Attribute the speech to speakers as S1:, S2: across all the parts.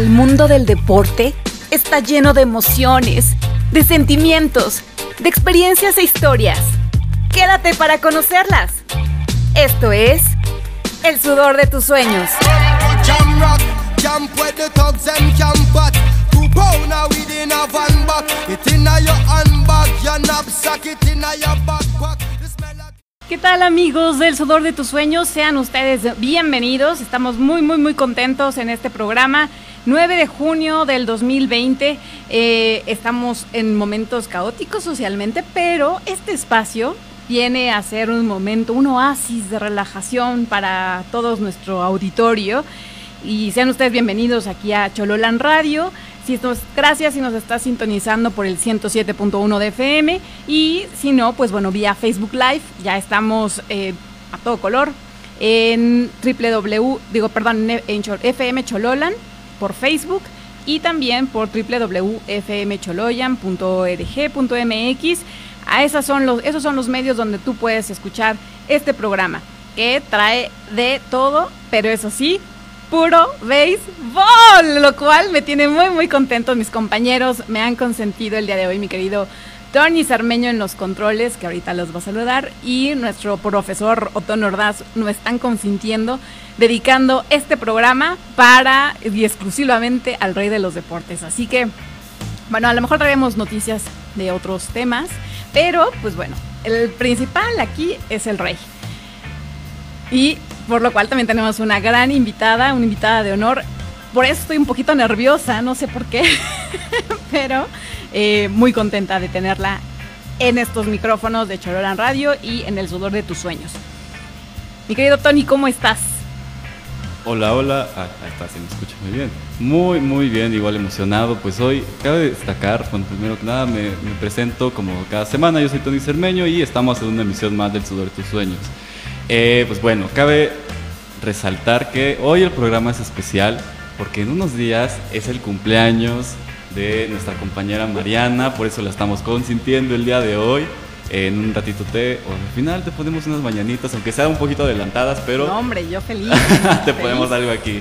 S1: El mundo del deporte está lleno de emociones, de sentimientos, de experiencias e historias. Quédate para conocerlas. Esto es El sudor de tus sueños. ¿Qué tal amigos del sudor de tus sueños? Sean ustedes bienvenidos. Estamos muy, muy, muy contentos en este programa. 9 de junio del 2020. Eh, estamos en momentos caóticos socialmente, pero este espacio viene a ser un momento, un oasis de relajación para todos nuestro auditorio. Y sean ustedes bienvenidos aquí a Chololan Radio. Si nos, gracias si nos está sintonizando por el 107.1 de FM y si no, pues bueno, vía Facebook Live, ya estamos eh, a todo color en www, digo, perdón, en FM Chololan por Facebook y también por www.fmcholoyan.org.mx. A esas son los, esos son los medios donde tú puedes escuchar este programa que trae de todo, pero eso sí, puro béisbol, lo cual me tiene muy, muy contento. Mis compañeros me han consentido el día de hoy, mi querido Tony Sarmeño en los controles, que ahorita los va a saludar, y nuestro profesor Otón Ordaz nos están consintiendo, dedicando este programa para y exclusivamente al rey de los deportes. Así que, bueno, a lo mejor traemos noticias de otros temas, pero pues bueno, el principal aquí es el rey. Y por lo cual también tenemos una gran invitada, una invitada de honor. Por eso estoy un poquito nerviosa, no sé por qué, pero eh, muy contenta de tenerla en estos micrófonos de Chorolan Radio y en el sudor de tus sueños. Mi querido Tony, ¿cómo estás?
S2: Hola, hola. Ah, ahí está, se me escucha muy bien. Muy, muy bien, igual emocionado. Pues hoy cabe destacar, bueno, primero que nada me, presento como cada semana. Yo soy Tony Cermeño y estamos en una emisión más del Sudor de tus Sueños. Eh, pues bueno, cabe resaltar que hoy el programa es especial porque en unos días es el cumpleaños de nuestra compañera Mariana, por eso la estamos consintiendo el día de hoy. En un ratito te, o al final te ponemos unas mañanitas, aunque sean un poquito adelantadas, pero...
S1: No, hombre, yo feliz.
S2: te ponemos algo aquí.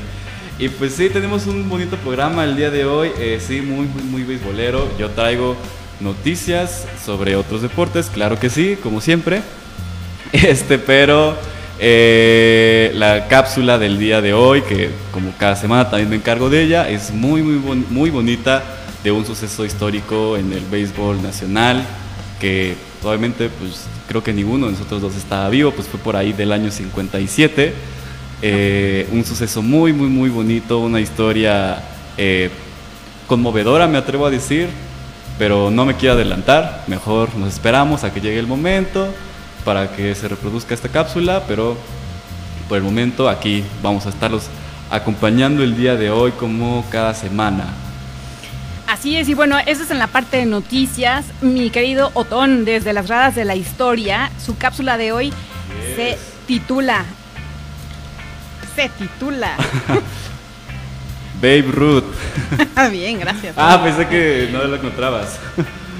S2: Y pues sí, tenemos un bonito programa el día de hoy, eh, sí, muy, muy, muy beisbolero. Yo traigo noticias sobre otros deportes, claro que sí, como siempre. Este, pero eh, la cápsula del día de hoy, que como cada semana también me encargo de ella, es muy, muy, muy bonita de un suceso histórico en el béisbol nacional, que obviamente pues creo que ninguno de nosotros dos estaba vivo, pues fue por ahí del año 57. Eh, un suceso muy, muy, muy bonito, una historia eh, conmovedora, me atrevo a decir, pero no me quiero adelantar, mejor nos esperamos a que llegue el momento para que se reproduzca esta cápsula, pero por el momento aquí vamos a estarlos acompañando el día de hoy como cada semana.
S1: Así es, y bueno, eso es en la parte de noticias. Mi querido Otón, desde las gradas de la historia, su cápsula de hoy se titula. Se titula.
S2: Babe Ruth.
S1: Bien, gracias.
S2: Ah, pensé que no lo encontrabas.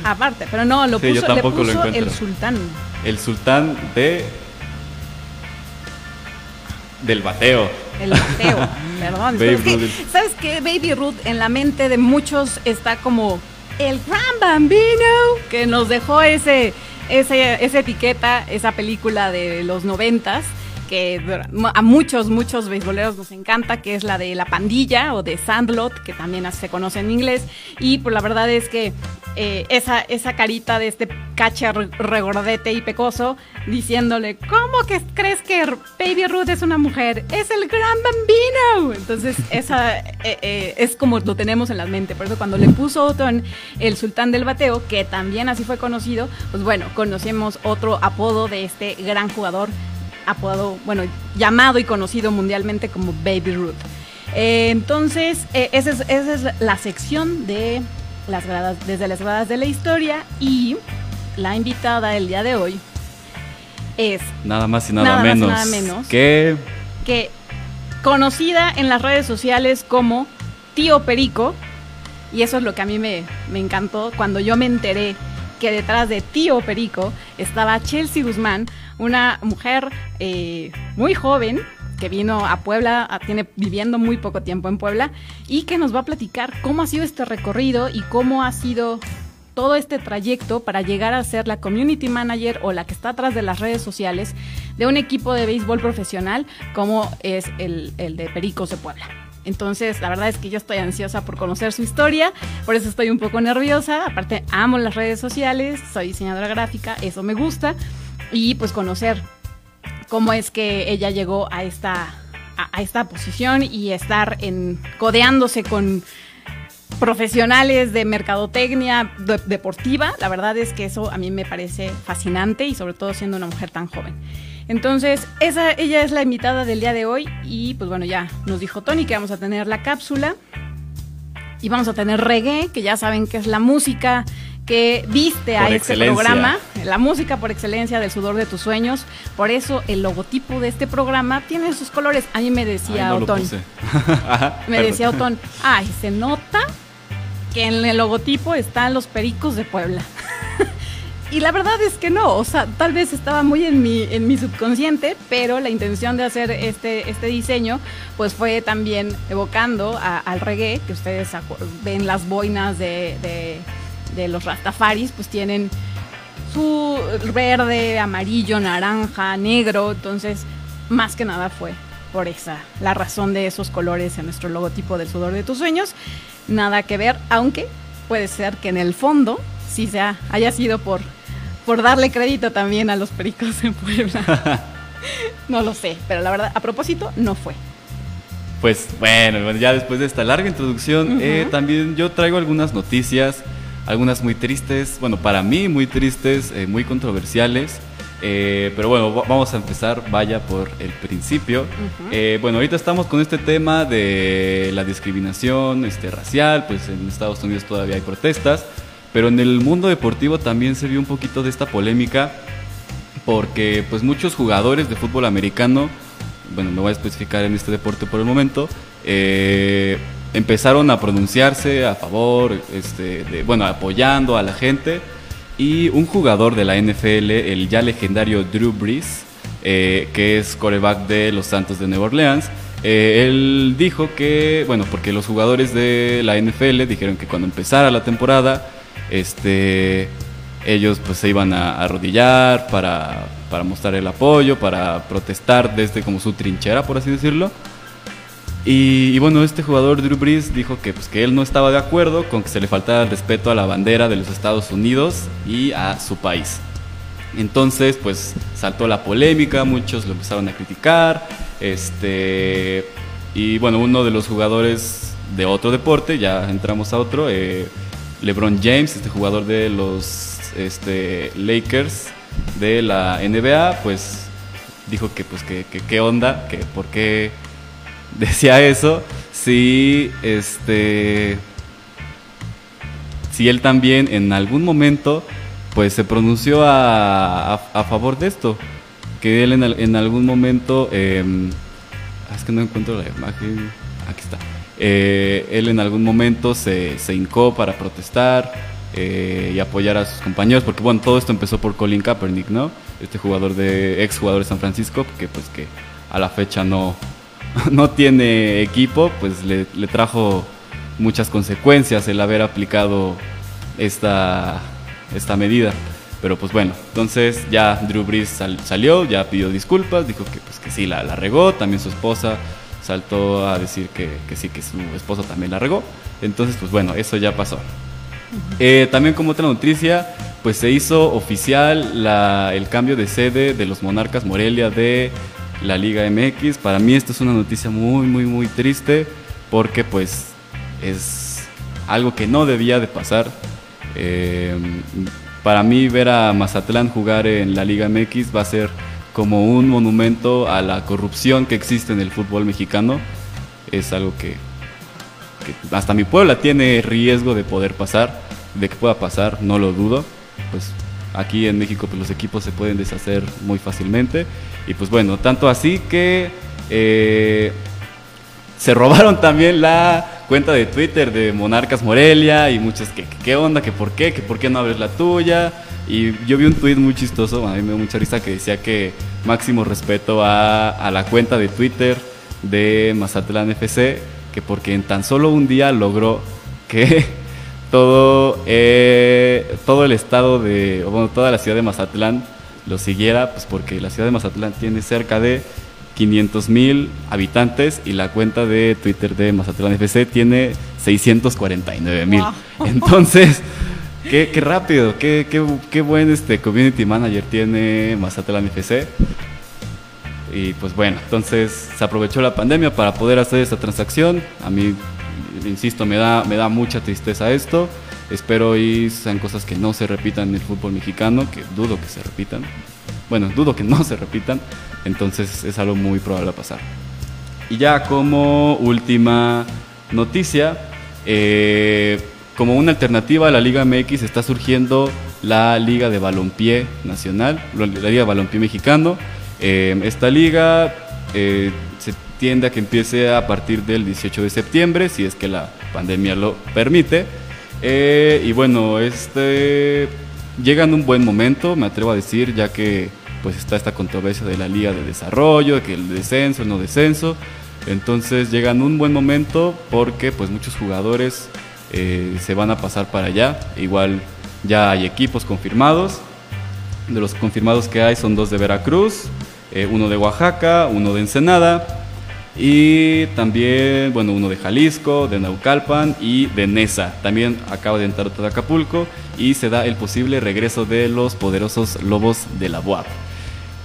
S1: Aparte, pero no, lo puso,
S2: yo tampoco
S1: le puso
S2: lo
S1: el sultán.
S2: El sultán de. del bateo.
S1: El bateo, perdón.
S2: Babe
S1: Es que. ¿Sabes qué? Baby Ruth en la mente de muchos está como el gran bambino que nos dejó ese, ese, esa etiqueta, esa película de los noventas que a muchos, muchos beisboleros nos encanta, que es la de La Pandilla o de Sandlot, que también se conoce en inglés. Y pues la verdad es que eh, esa, esa carita de este catcher regordete y pecoso diciéndole, ¿cómo que crees que Baby Ruth es una mujer? Es el gran bambino. Entonces, esa eh, eh, es como lo tenemos en la mente. Por eso cuando le puso Otón el sultán del bateo, que también así fue conocido, pues bueno, conocemos otro apodo de este gran jugador apodado, bueno, llamado y conocido mundialmente como Baby Ruth. Entonces, esa, es, esa, es, la sección de las gradas, desde las gradas de la historia y la invitada del día de hoy es
S2: nada más y nada,
S1: nada
S2: menos,
S1: más y nada menos
S2: que
S1: que conocida en las redes sociales como Tío Perico. Y eso es lo que a mí me, me encantó cuando yo me enteré que detrás de Tío Perico estaba Chelsea Guzmán, una mujer eh, muy joven que vino a Puebla, tiene viviendo muy poco tiempo en Puebla, y que nos va a platicar cómo ha sido este recorrido y cómo ha sido todo este trayecto para llegar a ser la community manager o la que está atrás de las redes sociales de un equipo de béisbol profesional como es el, el de Pericos de Puebla. Entonces, la verdad es que yo estoy ansiosa por conocer su historia, por eso estoy un poco nerviosa. Aparte, amo las redes sociales, soy diseñadora gráfica, eso me gusta. Y pues conocer cómo es que ella llegó a esta, a, esta posición y estar codeándose con profesionales de mercadotecnia deportiva. La verdad es que eso a mí me parece fascinante y sobre todo siendo una mujer tan joven. Entonces, esa, ella es la invitada del día de hoy y pues bueno, ya nos dijo Tony que vamos a tener la cápsula y vamos a tener reggae, que ya saben que es la música que viste a este programa, la música por excelencia del sudor de tus sueños. Por eso el logotipo de este programa tiene sus colores. A mí me decía Otón. me decía Otón, ay, se nota que en el logotipo están los pericos de Puebla. y la verdad es que no, o sea, tal vez estaba muy en mi, en mi subconsciente, pero la intención de hacer este, este diseño, pues fue también evocando al reggae, que ustedes ven las boinas de, de, los rastafaris, pues tienen su verde, amarillo, naranja, negro, entonces más que nada fue por esa, la razón de esos colores en nuestro logotipo del sudor de tus sueños. Nada que ver, aunque puede ser que en el fondo sí sea, haya sido por por darle crédito también a los pericos en Puebla. no lo sé, pero la verdad, a propósito, no fue.
S2: Pues bueno, ya después de esta larga introducción, eh, también yo traigo algunas noticias, algunas muy tristes, bueno, para mí muy tristes, eh, muy controversiales. Eh, pero bueno, vamos a empezar, vaya por el principio. bueno, ahorita estamos con este tema de la discriminación este, racial, pues en Estados Unidos todavía hay protestas. Pero en el mundo deportivo también se vio un poquito de esta polémica porque pues muchos jugadores de fútbol americano, bueno, me voy a especificar en este deporte por el momento, eh, empezaron a pronunciarse a favor, este, de, bueno, apoyando a la gente. Y un jugador de la NFL, el ya legendario Drew Brees, eh, que es coreback de los Santos de Nueva Orleans, eh, él dijo que, bueno, porque los jugadores de la NFL dijeron que cuando empezara la temporada, este, ellos pues se iban a arrodillar para, para mostrar el apoyo, para protestar desde como su trinchera, por así decirlo. Y, bueno, este jugador Drew Brees dijo que, pues, que él no estaba de acuerdo con que se le faltara el respeto a la bandera de los Estados Unidos y a su país. Entonces, pues saltó la polémica, muchos lo empezaron a criticar. Este, y bueno, uno de los jugadores de otro deporte, ya entramos a otro, eh, LeBron James, este jugador de los este, Lakers de la NBA, pues dijo que pues que, qué onda, que por qué decía eso, si este si él también en algún momento pues se pronunció a, a, favor de esto, que él en, en algún momento em, ah, es que no encuentro la imagen, aquí está eh, él en algún momento se, se hincó para protestar eh, y apoyar a sus compañeros, porque bueno, todo esto empezó por Colin Kaepernick, ¿no? Este jugador de ex jugador de San Francisco, que pues que a la fecha no, no tiene equipo, pues le, le trajo muchas consecuencias el haber aplicado esta, esta medida. Pero pues bueno, entonces ya Drew Brees salió, ya pidió disculpas, dijo que pues que sí la, la regó, también su esposa saltó a decir que, sí, que su esposo también la regó. Entonces, pues bueno, eso ya pasó. Eh, también como otra noticia, pues se hizo oficial el cambio de sede de los Monarcas Morelia de la Liga MX. Para mí esto es una noticia muy, muy, muy triste porque pues es algo que no debía de pasar. Eh, para mí ver a Mazatlán jugar en la Liga MX va a ser como un monumento a la corrupción que existe en el fútbol mexicano. Es algo que, hasta mi Puebla tiene riesgo de poder pasar, de que pueda pasar, no lo dudo. Pues aquí en México pues, los equipos se pueden deshacer muy fácilmente. Y pues bueno, tanto así que eh, se robaron también la cuenta de Twitter de Monarcas Morelia y muchos que qué onda, que por qué, que por qué no abres la tuya. Y yo vi un tweet muy chistoso, a mí me dio mucha risa, que decía que máximo respeto a, a la cuenta de Twitter de Mazatlán FC, que porque en tan solo un día logró que todo, eh, todo el estado de, bueno, toda la ciudad de Mazatlán lo siguiera, pues porque la ciudad de Mazatlán tiene cerca de 500 mil habitantes y la cuenta de Twitter de Mazatlán FC tiene 649 mil. Entonces, qué, qué, rápido, qué, qué, qué, buen este community manager tiene Mazatlán FC. Y pues bueno, entonces se aprovechó la pandemia para poder hacer esta transacción. A mí insisto, me da, me da mucha tristeza esto. Espero y sean cosas que no se repitan en el fútbol mexicano, que dudo que se repitan. Bueno, dudo que no se repitan, entonces es algo muy probable a pasar. Y ya como última noticia, eh, como una alternativa a la Liga MX está surgiendo la Liga de Balompié Nacional, la Liga de Balompié Mexicano. Eh, esta liga eh, se tiende a que empiece a partir del 18 de septiembre, si es que la pandemia lo permite. Eh, y bueno, este llega en un buen momento, me atrevo a decir, ya que pues está esta controversia de la liga de desarrollo, que el descenso, el no descenso. Entonces llega en un buen momento porque pues muchos jugadores eh, se van a pasar para allá. Igual ya hay equipos confirmados. De los confirmados que hay son dos de Veracruz, eh, uno de Oaxaca, uno de Ensenada y también, bueno, uno de Jalisco, de Naucalpan y de Nesa. También acaba de entrar de Acapulco y se da el posible regreso de los poderosos lobos de la BUAP.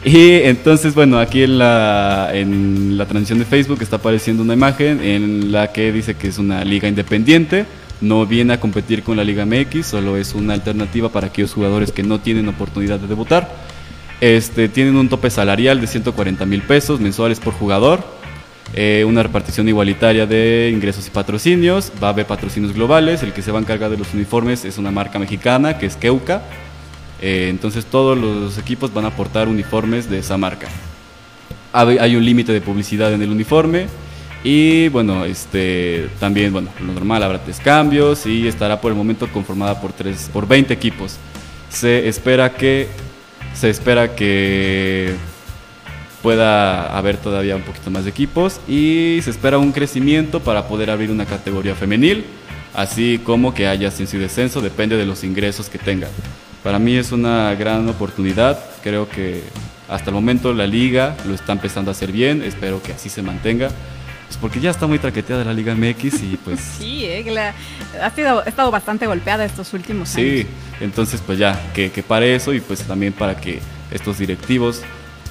S2: Y entonces, bueno, aquí en la, en la transmisión de Facebook está apareciendo una imagen en la que dice que es una liga independiente, no viene a competir con la Liga MX, solo es una alternativa para aquellos jugadores que no tienen oportunidad de debutar. Este, tienen un tope salarial de 140 mil pesos mensuales por jugador, eh, una repartición igualitaria de ingresos y patrocinios, va a haber patrocinios globales, el que se va a encargar de los uniformes es una marca mexicana que es Keuka, eh, entonces todos los equipos van a aportar uniformes de esa marca. Hay un límite de publicidad en el uniforme y bueno, este, también bueno, lo normal habrá tres cambios y estará por el momento conformada por, tres, por 20 equipos. Se espera que, se espera que pueda haber todavía un poquito más de equipos y se espera un crecimiento para poder abrir una categoría femenil, así como que haya ascenso y descenso, depende de los ingresos que tenga. Para mí es una gran oportunidad, creo que hasta el momento la liga lo está empezando a hacer bien, espero que así se mantenga. Pues porque ya está muy traqueteada la Liga MX y pues...
S1: Sí, eh, ha, estado bastante golpeada estos últimos años.
S2: Sí, entonces pues ya, que, que pare eso y pues también para que estos directivos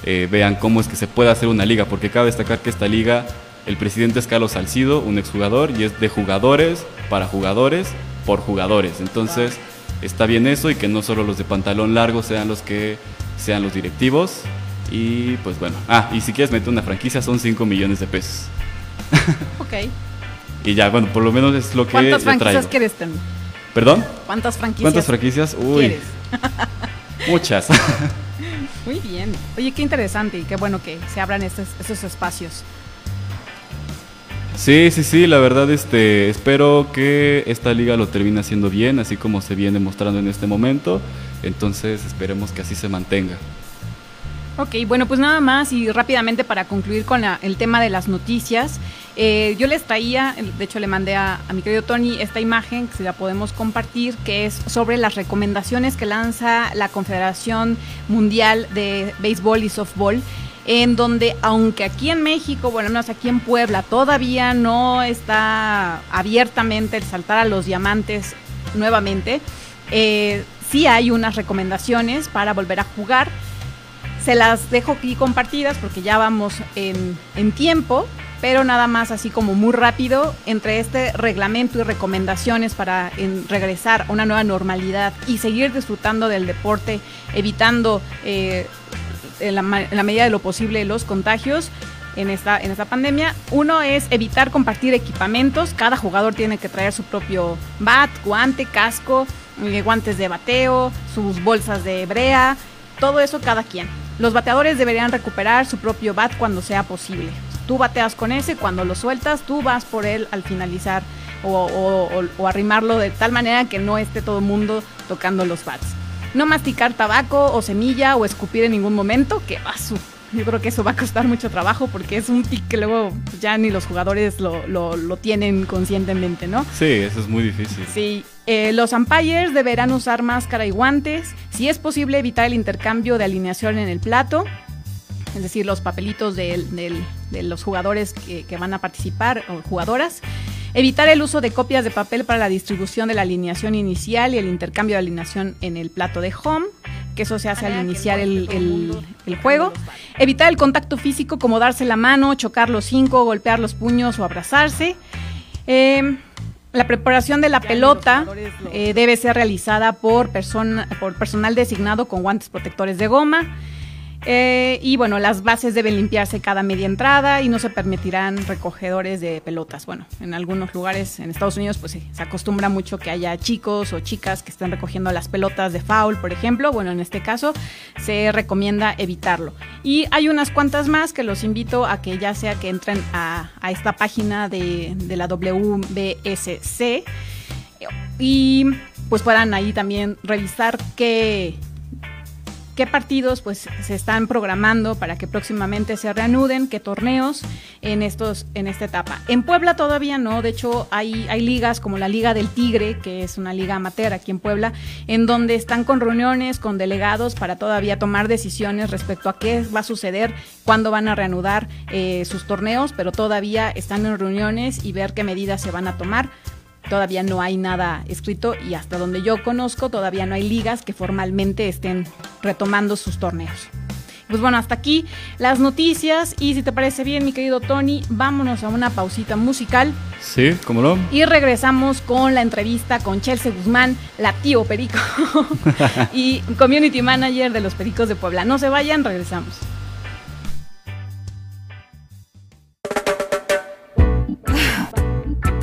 S2: eh, vean cómo es que se puede hacer una liga, porque cabe destacar que esta liga, el presidente es Carlos Salcido, un exjugador, y es de jugadores, para jugadores, por jugadores. Entonces, está bien eso y que no solo los de pantalón largo sean los que sean los directivos. Y pues bueno, ah, y si quieres meter una franquicia son 5 millones de pesos.
S1: Ok.
S2: y ya, bueno, por lo menos es lo que
S1: ¿Cuántas franquicias quieres tener?
S2: ¿Perdón?
S1: ¿Cuántas franquicias?
S2: ¿Cuántas franquicias? Uy. Muchas.
S1: Muy bien. Oye, qué interesante y qué bueno que se abran estos, espacios.
S2: Sí, sí, sí, la verdad este, espero que esta liga lo termine haciendo bien, así como se viene mostrando en este momento, entonces esperemos que así se mantenga.
S1: Ok, bueno, pues nada más y rápidamente para concluir con el tema de las noticias. Eh, yo les traía, de hecho le mandé a, mi querido Tony esta imagen, que si la podemos compartir, que es sobre las recomendaciones que lanza la Confederación Mundial de Béisbol y Softball en donde aunque aquí en México, bueno, no aquí en Puebla, todavía no está abiertamente el saltar a los diamantes nuevamente, eh, sí hay unas recomendaciones para volver a jugar. Se las dejo aquí compartidas porque ya vamos en, tiempo, pero nada más así como muy rápido, entre este reglamento y recomendaciones para regresar a una nueva normalidad y seguir disfrutando del deporte, evitando eh, en, la, medida de lo posible los contagios. En esta, en esta pandemia. Uno es evitar compartir equipamientos. Cada jugador tiene que traer su propio bat, guante, casco, eh, guantes de bateo, sus bolsas de brea, todo eso cada quien. Los bateadores deberían recuperar su propio bat cuando sea posible. Tú bateas con ese, cuando lo sueltas, tú vas por él al finalizar o, arrimarlo de tal manera que no esté todo el mundo tocando los pads. No masticar tabaco o semilla o escupir en ningún momento, que va su yo creo que eso va a costar mucho trabajo porque es un tic que luego ya ni los jugadores lo, lo, tienen conscientemente, ¿no?
S2: Sí, eso es muy difícil.
S1: Sí, eh, los umpires deberán usar máscara y guantes. Si es posible, evitar el intercambio de alineación en el plato. Es decir, los papelitos de, los jugadores que, que van a participar o jugadoras. Evitar el uso de copias de papel para la distribución de la alineación inicial y el intercambio de alineación en el plato de home que eso se hace al iniciar el, juego. Evitar el contacto físico como darse la mano, chocar los cinco, golpear los puños o abrazarse. Eh, la preparación de la pelota eh, debe ser realizada por, por personal designado con guantes protectores de goma. Eh, y bueno, las bases deben limpiarse cada media entrada y no se permitirán recogedores de pelotas. Bueno, en algunos lugares en Estados Unidos pues se acostumbra mucho que haya chicos o chicas que estén recogiendo las pelotas de foul, por ejemplo. Bueno, en este caso se recomienda evitarlo. Y hay unas cuantas más que los invito a que ya sea que entren a, esta página de, de la WBSC y pues puedan ahí también revisar qué qué partidos pues se están programando para que próximamente se reanuden, qué torneos en estos en esta etapa. En Puebla todavía no, de hecho hay hay ligas como la Liga del Tigre, que es una liga amateur aquí en Puebla, en donde están con reuniones con delegados para todavía tomar decisiones respecto a qué va a suceder, cuándo van a reanudar eh, sus torneos, pero todavía están en reuniones y ver qué medidas se van a tomar todavía no hay nada escrito y hasta donde yo conozco todavía no hay ligas que formalmente estén retomando sus torneos. Pues bueno, hasta aquí las noticias y si te parece bien, mi querido Tony, vámonos a una pausita musical.
S2: Sí, cómo no.
S1: Y regresamos con la entrevista con Chelsea Guzmán, la tío Perico y Community Manager de los Pericos de Puebla. No se vayan, regresamos.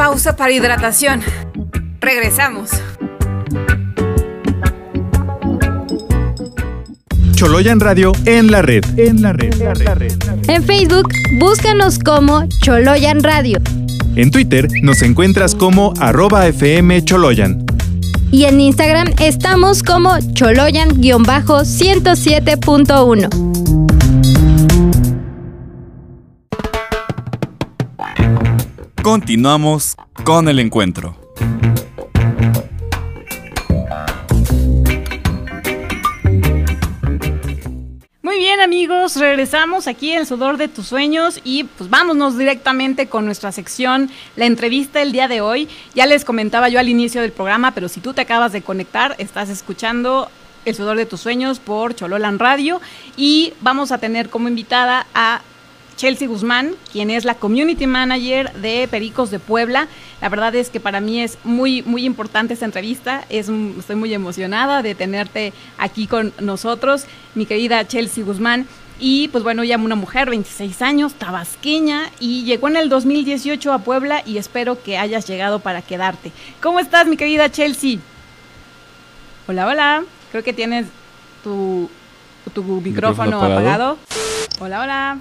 S3: Pausa para hidratación. Regresamos.
S4: Choloyan Radio en la red. En la red. En, la red.
S5: en Facebook, búscanos como Choloyan Radio.
S4: En Twitter nos encuentras como arroba FM Choloyan.
S5: Y en Instagram estamos como Choloyan-107.1.
S2: Continuamos con el encuentro.
S1: Muy bien amigos, regresamos aquí en Sudor de tus Sueños y pues vámonos directamente con nuestra sección, la entrevista del día de hoy. Ya les comentaba yo al inicio del programa, pero si tú te acabas de conectar, estás escuchando El Sudor de tus Sueños por Chololan Radio y vamos a tener como invitada a Chelsea Guzmán, quien es la Community Manager de Pericos de Puebla. La verdad es que para mí es muy, muy importante esta entrevista. Es, estoy muy emocionada de tenerte aquí con nosotros, mi querida Chelsea Guzmán. Y pues bueno, ella una mujer, 26 años, tabasqueña, y llegó en el 2018 a Puebla y espero que hayas llegado para quedarte. ¿Cómo estás, mi querida Chelsea? Hola, hola. Creo que tienes tu, tu micrófono, apagado. Hola, hola.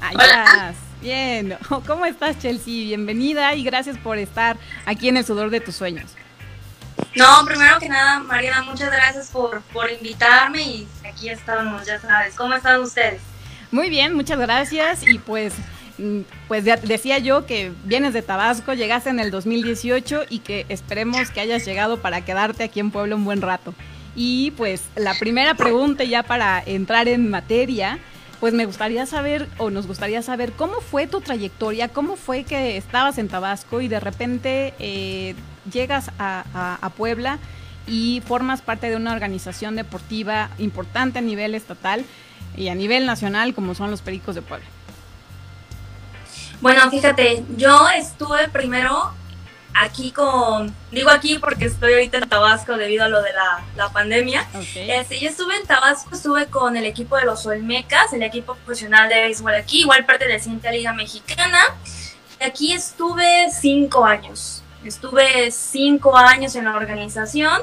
S1: Ahí estás. Bien. ¿Cómo estás, Chelsea? Bienvenida y gracias por estar aquí en el sudor de tus sueños.
S6: No, primero que nada, Mariana, muchas gracias por, por invitarme y aquí estamos, ya sabes. ¿Cómo están ustedes?
S1: Muy bien, muchas gracias y pues mm, pues decía yo que vienes de Tabasco, llegaste en el 2018 y que esperemos que hayas llegado para quedarte aquí en Puebla un buen rato. Y pues la primera pregunta ya para entrar en materia pues me gustaría saber o nos gustaría saber cómo fue tu trayectoria, cómo fue que estabas en Tabasco y de repente eh, llegas a, Puebla y formas parte de una organización deportiva importante a nivel estatal y a nivel nacional como son los Pericos de Puebla.
S6: Bueno, fíjate, yo estuve primero aquí con, digo aquí porque estoy ahorita en Tabasco debido a lo de la, pandemia. Este, yo estuve en Tabasco, estuve con el equipo de los Olmecas, el equipo profesional de béisbol aquí, igual perteneciente a Liga Mexicana. Y aquí estuve cinco años. Estuve cinco años en la organización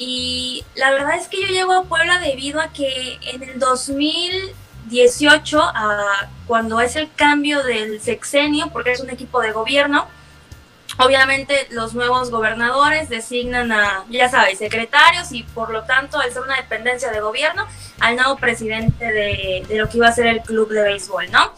S6: y la verdad es que yo llego a Puebla debido a que en el 2018, a, cuando es el cambio del sexenio, porque es un equipo de gobierno, Obviamente los nuevos gobernadores designan a, ya sabes, secretarios y por lo tanto, al ser una dependencia de gobierno, al nuevo presidente de, lo que iba a ser el club de béisbol, ¿no?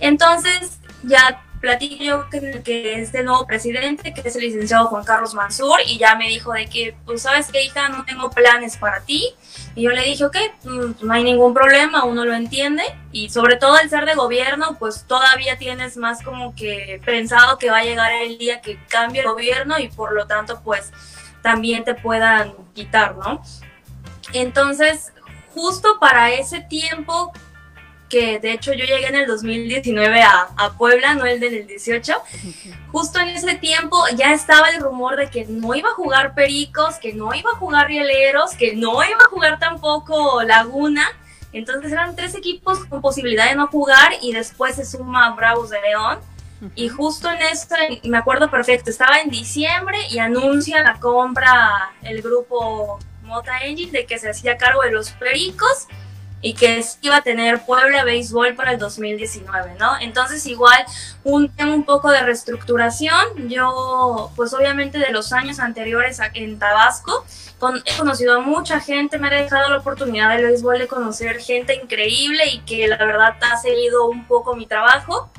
S6: Entonces ya platico yo que, que este nuevo presidente, que es el licenciado Juan Carlos Mansur, y ya me dijo de que, pues sabes que hija, no tengo planes para ti. Y yo le dije, ok, mm, no hay ningún problema, uno lo entiende. Y sobre todo el ser de gobierno, pues todavía tienes más como que pensado que va a llegar el día que cambie el gobierno y por lo tanto, pues también te puedan quitar, ¿no? Entonces, justo para ese tiempo que de hecho yo llegué en el 2019 a, a Puebla, no el del 18. Justo en ese tiempo ya estaba el rumor de que no iba a jugar Pericos, que no iba a jugar Rieleros, que no iba a jugar tampoco Laguna. Entonces eran tres equipos con posibilidad de no jugar y después se suma Bravos de León. Y justo en esto, me acuerdo perfecto, estaba en diciembre y anuncia la compra el grupo Mota Engine de que se hacía cargo de los Pericos y que iba a tener Puebla Béisbol para el 2019, ¿no? Entonces igual un tema un poco de reestructuración. Yo, pues obviamente de los años anteriores en Tabasco, he conocido a mucha gente, me ha dejado la oportunidad del béisbol de conocer gente increíble y que la verdad ha seguido un poco mi trabajo.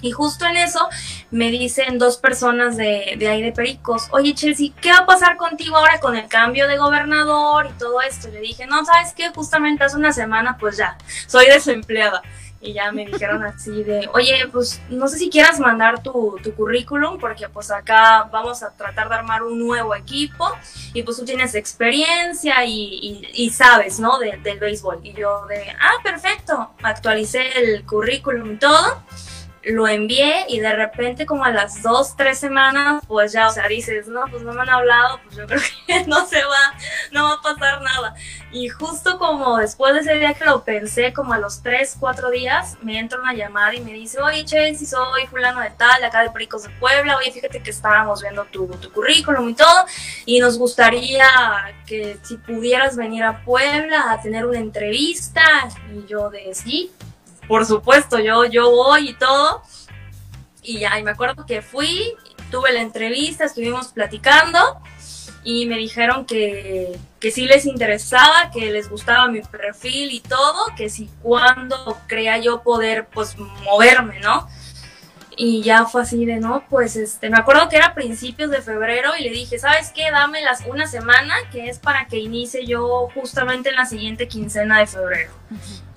S6: Y justo en eso me dicen dos personas de, de, ahí de Pericos, oye Chelsea, ¿qué va a pasar contigo ahora con el cambio de gobernador y todo esto? le dije, no, ¿sabes qué? Justamente hace una semana, pues ya, soy desempleada. Y ya me dijeron así de, oye, pues no sé si quieras mandar tu, tu currículum, porque pues acá vamos a tratar de armar un nuevo equipo y pues tú tienes experiencia y, y, sabes, ¿no? del béisbol. Y yo de, ah, perfecto, actualicé el currículum y todo lo envié y de repente como a las dos, tres semanas, pues ya, o sea, dices, no, pues no me han hablado, pues yo creo que no se va, no va a pasar nada. Y justo como después de ese día que lo pensé, como a los tres, cuatro días, me entra una llamada y me dice, oye, si soy fulano de tal, acá de Pericos de Puebla, oye, fíjate que estábamos viendo tu, tu currículum y todo, y nos gustaría que si pudieras venir a Puebla a tener una entrevista, y yo de sí, por supuesto, yo, yo voy y todo. Y ya, me acuerdo que fui, tuve la entrevista, estuvimos platicando y me dijeron que, que sí les interesaba, que les gustaba mi perfil y todo, que si cuando crea yo poder pues moverme, ¿no? Y ya fue así de, no, pues este, me acuerdo que era principios de febrero y le dije, ¿sabes qué? Dame las, una semana que es para que inicie yo justamente en la siguiente quincena de febrero.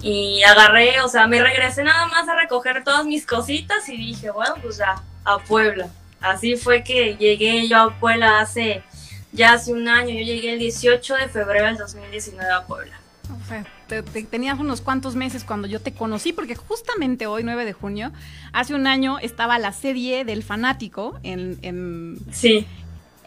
S6: Y agarré, o sea, me regresé nada más a recoger todas mis cositas y dije, bueno, pues ya, a Puebla. Así fue que llegué yo a Puebla hace, ya hace un año, yo llegué el 18 de febrero del 2019 a Puebla.
S1: O sea, tenías unos cuantos meses cuando yo te conocí, porque justamente hoy, 9 de junio, hace un año estaba la serie del fanático en, en
S6: sí.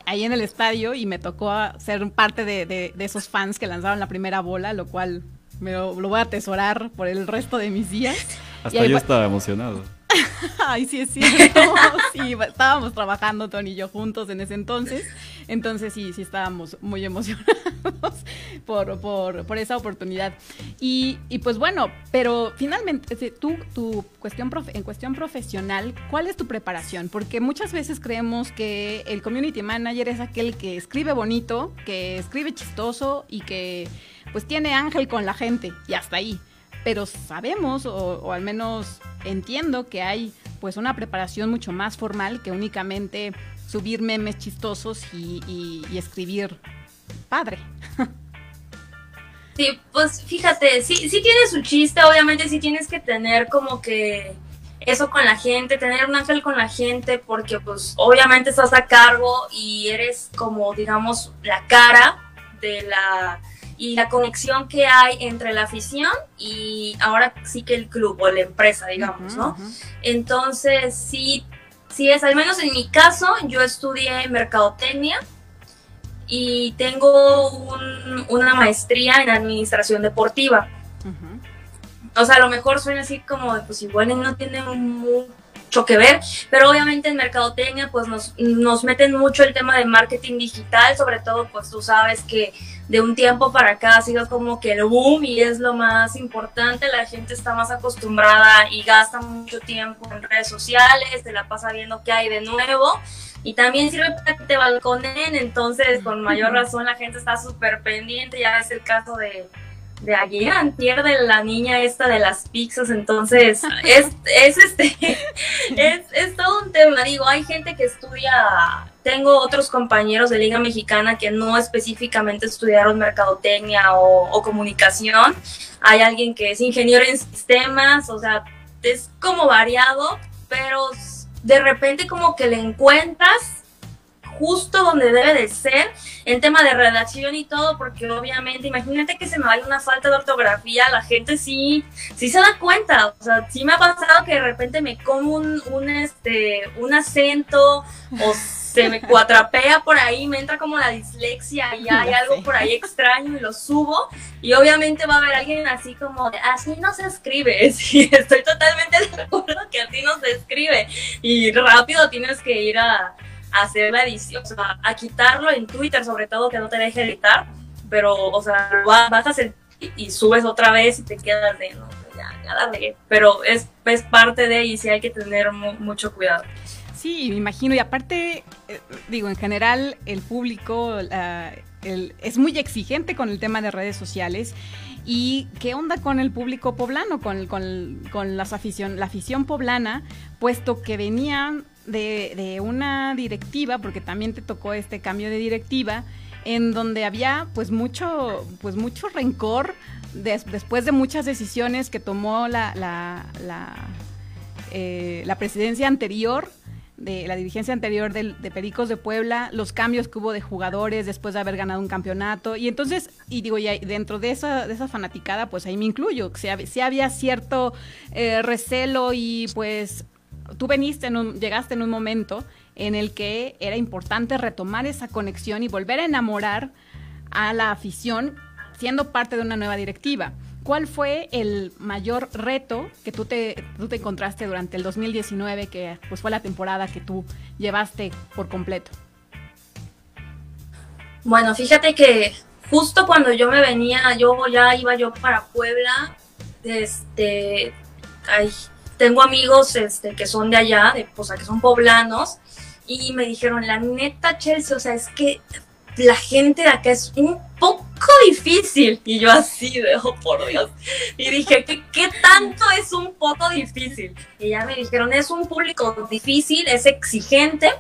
S1: ahí en el estadio y me tocó ser parte de, de, de, esos fans que lanzaron la primera bola, lo cual me lo, voy a atesorar por el resto de mis días.
S2: Hasta yo estaba emocionado.
S1: Ay, sí es cierto. Sí, estábamos trabajando Tony y yo juntos en ese entonces. Entonces sí, sí estábamos muy emocionados por, por, por esa oportunidad. Y, y, pues bueno, pero finalmente, tú, tu cuestión en cuestión profesional, ¿cuál es tu preparación? Porque muchas veces creemos que el community manager es aquel que escribe bonito, que escribe chistoso y que pues tiene ángel con la gente y hasta ahí. Pero sabemos, o, al menos entiendo, que hay pues una preparación mucho más formal que únicamente subir memes chistosos y, escribir padre.
S6: Sí, pues fíjate, sí, sí tiene su chiste, obviamente sí tienes que tener como que eso con la gente, tener un ángel con la gente, porque pues obviamente estás a cargo y eres como digamos la cara de la y la conexión que hay entre la afición y ahora sí que el club o la empresa, digamos, ¿no? Entonces, sí, sí es, al menos en mi caso, yo estudié mercadotecnia y tengo una maestría en administración deportiva. O sea, a lo mejor suena así como, pues igual no tiene mucho mucho que ver, pero obviamente en mercadotecnia pues nos, nos meten mucho el tema de marketing digital, sobre todo pues tú sabes que de un tiempo para acá ha sido como que el boom y es lo más importante, la gente está más acostumbrada y gasta mucho tiempo en redes sociales, se la pasa viendo qué hay de nuevo y también sirve para que te balconen, entonces con mayor razón la gente está súper pendiente, ya es el caso de de ayer antier de la niña esta de las pizzas, entonces es, es este es, es, todo un tema, digo, hay gente que estudia, tengo otros compañeros de Liga Mexicana que no específicamente estudiaron mercadotecnia o, o comunicación, hay alguien que es ingeniero en sistemas, o sea, es como variado, pero de repente como que le encuentras justo donde debe de ser en tema de redacción y todo, porque obviamente, imagínate que se me vaya una falta de ortografía, la gente sí, sí se da cuenta, o sea, sí me ha pasado que de repente me como un, un este, un acento o se me cuatrapea por ahí, me entra como la dislexia y hay algo por ahí extraño y lo subo y obviamente va a haber alguien así como así no se escribe, sí, estoy totalmente de acuerdo que así no se escribe y rápido tienes que ir a hacer la edición, o sea, a quitarlo en Twitter, sobre todo que no te deje editar, pero, o sea, bajas el y subes otra vez y te quedas de, no, ya, ya. Pero es, es parte de y sí hay que tener mucho cuidado.
S1: Sí, me imagino. Y aparte, eh, digo, en general, el público el, es muy exigente con el tema de redes sociales. ¿Y qué onda con el público poblano, con, con, con las afición, la afición poblana, puesto que venían de, una directiva, porque también te tocó este cambio de directiva, en donde había pues mucho, pues mucho rencor después de muchas decisiones que tomó la, la, la, eh, presidencia anterior, de la dirigencia anterior de, de, Pericos de Puebla, los cambios que hubo de jugadores después de haber ganado un campeonato. Y entonces, y digo, ya dentro de esa, de esa fanaticada, pues ahí me incluyo. Si, había cierto eh, recelo y pues tú veniste en un, llegaste en un momento en el que era importante retomar esa conexión y volver a enamorar a la afición siendo parte de una nueva directiva. ¿Cuál fue el mayor reto que tú te, tú te encontraste durante el 2019, que pues fue la temporada que tú llevaste por completo?
S6: Bueno, fíjate que justo cuando yo me venía, yo ya iba yo para Puebla, este, ay, tengo amigos este, que son de allá, de, o sea, que son poblanos, y me dijeron, la neta, Chelsea, o sea, es que la gente de acá es un poco difícil. Y yo así de, oh, por Dios. Y dije, ¿qué, ¿qué tanto es un poco difícil? Y ya me dijeron, es un público difícil, es exigente,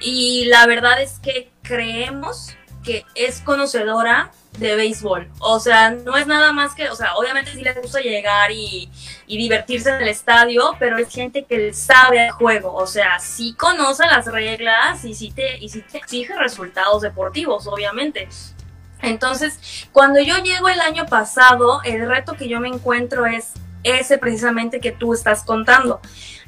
S6: y la verdad es que creemos que es conocedora de béisbol. O sea, no es nada más que, o sea, obviamente sí les gusta llegar y, divertirse en el estadio, pero es gente que sabe el juego. O sea, sí conoce las reglas y sí te, y sí te exige resultados deportivos, obviamente. Entonces, cuando yo llego el año pasado, el reto que yo me encuentro es ese precisamente que tú estás contando.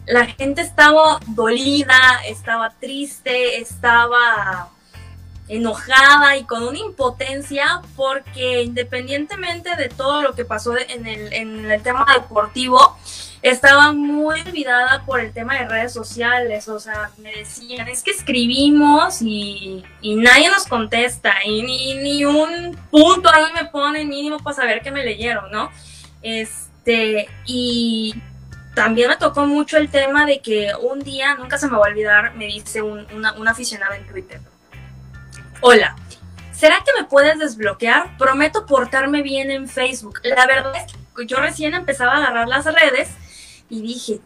S6: La gente estaba dolida, estaba triste, estaba enojada y con una impotencia porque independientemente de todo lo que pasó en el, en el tema deportivo, estaba muy olvidada por el tema de redes sociales, o sea, me decían, es que escribimos y, y nadie nos contesta y ni, ni, un punto ahí me ponen mínimo para saber que me leyeron, ¿no? Este, y también me tocó mucho el tema de que un día, nunca se me va a olvidar, me dice un, una, una aficionada en Twitter, Hola, ¿será que me puedes desbloquear? Prometo portarme bien en Facebook. La verdad es que yo recién empezaba a agarrar las redes y dije,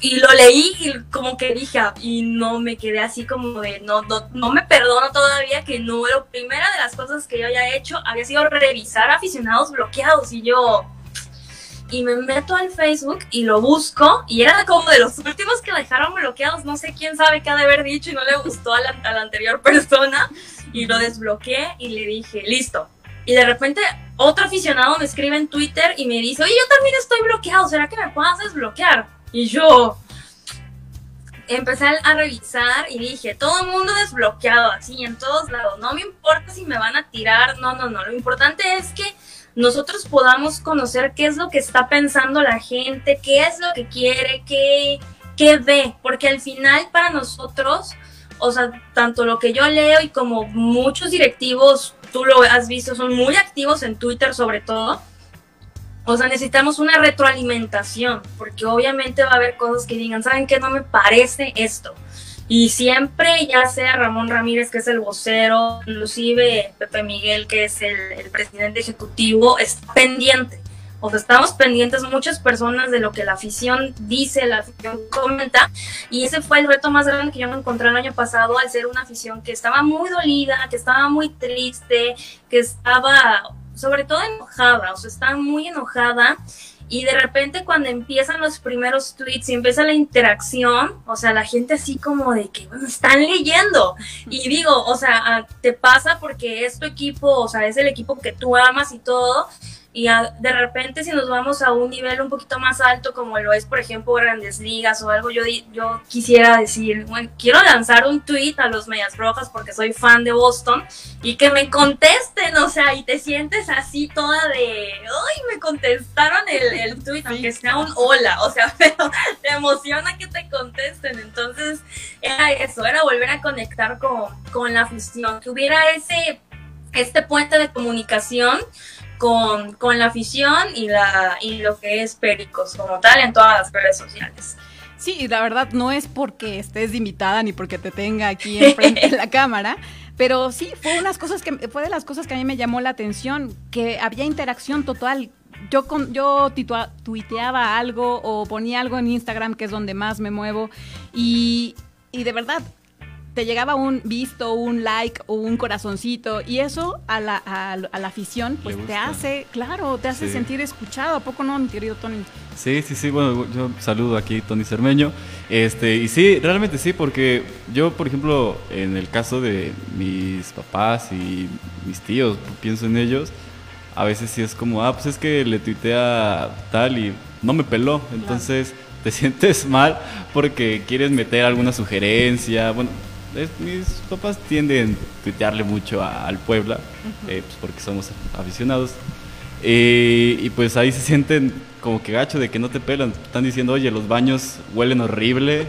S6: y lo leí y como que dije, ah, y no me quedé así como de, no, no, no me perdono todavía que no, la primera de las cosas que yo haya hecho había sido revisar aficionados bloqueados y yo, y me meto al Facebook y lo busco y era como de los últimos que dejaron bloqueados, no sé quién sabe qué ha de haber dicho y no le gustó a la, anterior persona y lo desbloqueé y le dije, listo. Y de repente otro aficionado me escribe en Twitter y me dice, oye, yo también estoy bloqueado, ¿será que me puedas desbloquear? Y yo empecé a revisar y dije, todo mundo desbloqueado, así, en todos lados, no me importa si me van a tirar, no, no, no, lo importante es que nosotros podamos conocer qué es lo que está pensando la gente, qué es lo que quiere, qué, qué ve, porque al final para nosotros, o sea, tanto lo que yo leo y como muchos directivos, tú lo has visto, son muy activos en Twitter sobre todo. O sea, necesitamos una retroalimentación, porque obviamente va a haber cosas que digan, ¿saben qué? No me parece esto. Y siempre, ya sea Ramón Ramírez, que es el vocero, inclusive Pepe Miguel, que es el, presidente ejecutivo, está pendiente. O sea, estamos pendientes muchas personas de lo que la afición dice, la afición comenta. Y ese fue el reto más grande que yo me encontré el año pasado al ser una afición que estaba muy dolida, que estaba muy triste, que estaba sobre todo enojada, o sea, estaba muy enojada y de repente cuando empiezan los primeros tweets y empieza la interacción, o sea, la gente así como de que bueno, están leyendo. Y digo, o sea, ah, te pasa porque es tu equipo, o sea, es el equipo que tú amas y todo, y de repente si nos vamos a un nivel un poquito más alto como lo es por ejemplo grandes ligas o algo yo yo quisiera decir bueno, quiero lanzar un tweet a los medias rojas porque soy fan de Boston y que me contesten o sea y te sientes así toda de ay me contestaron el, el tweet aunque sea un hola o sea pero te emociona que te contesten. Entonces era eso era volver a conectar con, con la afición que hubiera ese este puente de comunicación con, con la afición y, la, y lo que es Pericos como tal en todas las redes sociales.
S1: Sí, la verdad no es porque estés invitada ni porque te tenga aquí enfrente de la cámara, pero sí fue unas cosas que fue de las cosas que a mí me llamó la atención, que había interacción total. Yo con, yo tuiteaba algo o ponía algo en Instagram, que es donde más me muevo, y, y de verdad te llegaba un visto, un like o un corazoncito y eso a la, a, la afición pues te hace, claro, te hace sentir escuchado, ¿a poco no, mi querido Tony?
S2: Sí, sí, sí, bueno, yo saludo aquí Tony Cermeño, este, y sí, realmente sí, porque yo, por ejemplo, en el caso de mis papás y mis tíos, pienso en ellos, a veces sí es como, ah, pues es que le tuitea tal y no me peló, entonces... te sientes mal porque quieres meter alguna sugerencia. Bueno, mis papás tienden a tuitearle mucho al Puebla, eh, pues porque somos aficionados. Eh, y pues ahí se sienten como que gacho de que no te pelan. Están diciendo, oye, los baños huelen horrible,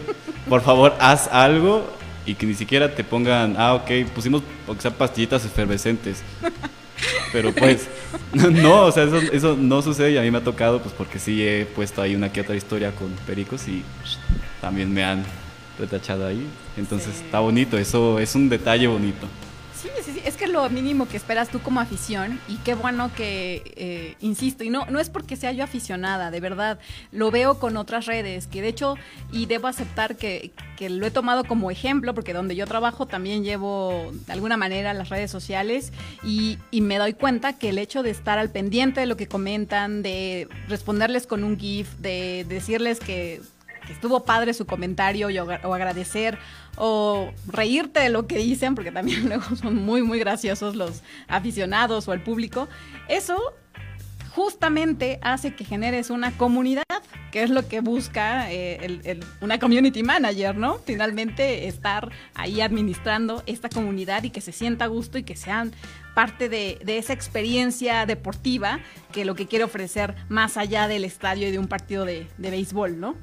S2: por favor haz algo. Y que ni siquiera te pongan, ah, ok, pusimos, aunque sea pastillitas efervescentes. Pero pues, no, o sea, eso, eso, no sucede y a mí me ha tocado, pues porque sí he puesto ahí una que otra historia con pericos y también me han retachado ahí. Entonces está bonito, eso es un detalle bonito.
S1: Sí, sí, sí, es que lo mínimo que esperas tú como afición y qué bueno que, eh, insisto, y no, no es porque sea yo aficionada, de verdad, lo veo con otras redes, que de hecho, y debo aceptar que, que lo he tomado como ejemplo, porque donde yo trabajo también llevo de alguna manera las redes sociales y, y me doy cuenta que el hecho de estar al pendiente de lo que comentan, de responderles con un GIF, de decirles que estuvo padre su comentario o, agradecer o reírte de lo que dicen, porque también luego son muy, muy graciosos los aficionados o el público, eso justamente hace que generes una comunidad, que es lo que busca eh, una community manager, ¿no? Finalmente estar ahí administrando esta comunidad y que se sienta a gusto y que sean parte de, esa experiencia deportiva que lo que quiere ofrecer más allá del estadio y de un partido de, de béisbol, ¿no?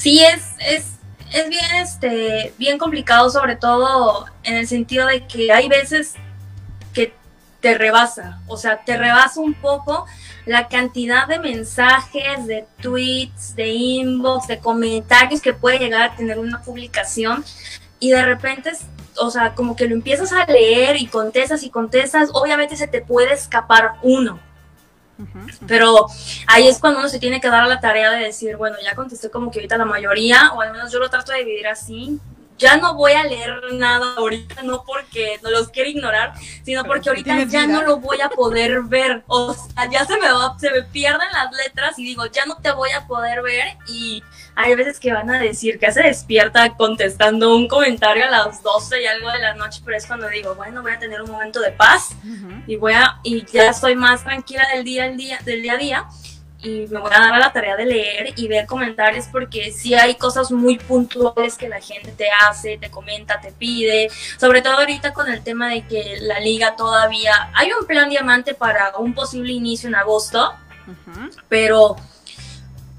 S6: Sí es, es, es bien, este, bien complicado, sobre todo en el sentido de que hay veces que te rebasa, o sea, te rebasa un poco la cantidad de mensajes, de tweets, de inbox, de comentarios que puede llegar a tener una publicación y de repente, o sea, como que lo empiezas a leer y contestas y contestas, obviamente se te puede escapar uno pero ahí es cuando uno se tiene que dar a la tarea de decir, bueno, ya contesté como que ahorita la mayoría, o al menos yo lo trato de dividir así. Ya no voy a leer nada ahorita, no porque no los quiero ignorar, sino porque ahorita ya no lo voy a poder ver. O sea, ya se me va, se me pierden las letras y digo, ya no te voy a poder ver y hay veces que van a decir que se despierta contestando un comentario a las 12 y algo de la noche, pero es cuando digo, bueno, voy a tener un momento de paz y voy a, y ya estoy más tranquila del día, al día, del día a día y me voy a dar a la tarea de leer y ver comentarios porque sí hay cosas muy puntuales que la gente te hace, te comenta, te pide, sobre todo ahorita con el tema de que la liga todavía, hay un plan diamante para un posible inicio en agosto, pero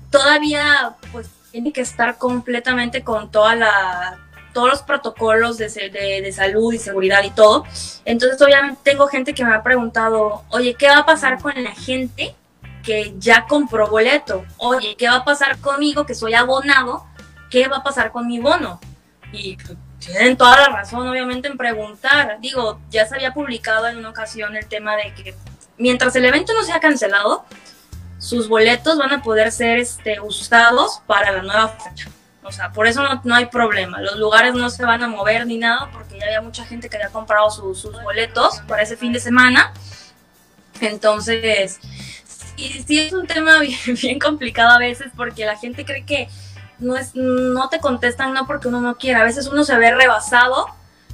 S6: todavía pues tiene que estar completamente con toda todos los protocolos de, de, de, salud y seguridad y todo. Entonces, obviamente, tengo gente que me ha preguntado, oye, ¿qué va a pasar con la gente que ya compró boleto? Oye, ¿qué va a pasar conmigo que soy abonado? ¿Qué va a pasar con mi bono? Y tienen toda la razón, obviamente, en preguntar. Digo, ya se había publicado en una ocasión el tema de que mientras el evento no sea cancelado, sus boletos van a poder ser este, usados para la nueva fecha. O sea, por eso no, hay problema. Los lugares no se van a mover ni nada porque ya había mucha gente que había comprado sus boletos para ese fin de semana. Entonces, sí, sí es un tema bien, bien complicado a veces porque la gente cree que no, es, no te contestan no porque uno no quiera. A veces uno se ve rebasado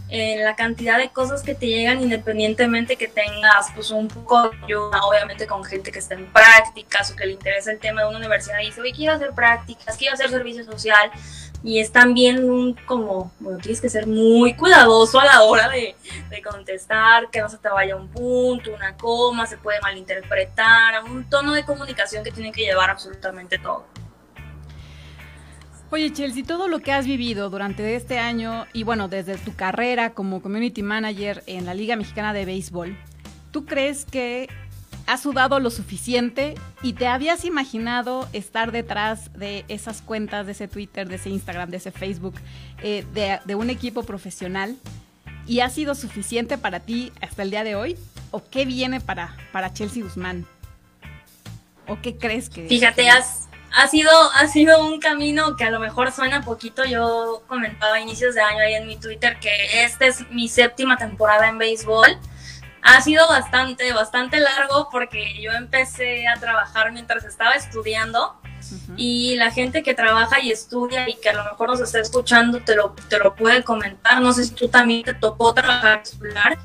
S6: en la cantidad de cosas que te llegan independientemente que tengas pues un poco de ayuda, obviamente con gente que está en prácticas o que le interesa el tema de una universidad y dice, oye, quiero hacer prácticas, quiero hacer servicio social y es también un como, bueno, tienes que ser muy cuidadoso a la hora de, de contestar, que no se te vaya un punto, una coma, se puede malinterpretar, un tono de comunicación que tiene que llevar absolutamente todo.
S1: Oye, Chelsea, todo lo que has vivido durante este año y bueno, desde tu carrera como community manager en la Liga Mexicana de Béisbol, ¿tú crees que has sudado lo suficiente y te habías imaginado estar detrás de esas cuentas, de ese Twitter, de ese Instagram, de ese Facebook, eh, de, un equipo profesional? ¿Y ha sido suficiente para ti hasta el día de hoy? ¿O qué viene para, para Chelsea Guzmán? ¿O qué crees que...
S6: Fíjate, has, ha sido, ha sido un camino que a lo mejor suena poquito. Yo comentaba a inicios de año ahí en mi Twitter que esta es mi séptima temporada en béisbol. Ha sido bastante, bastante largo porque yo empecé a trabajar mientras estaba estudiando y la gente que trabaja y estudia y que a lo mejor nos está escuchando te lo, te lo puede comentar. No sé si tú también te tocó trabajar, estudiar.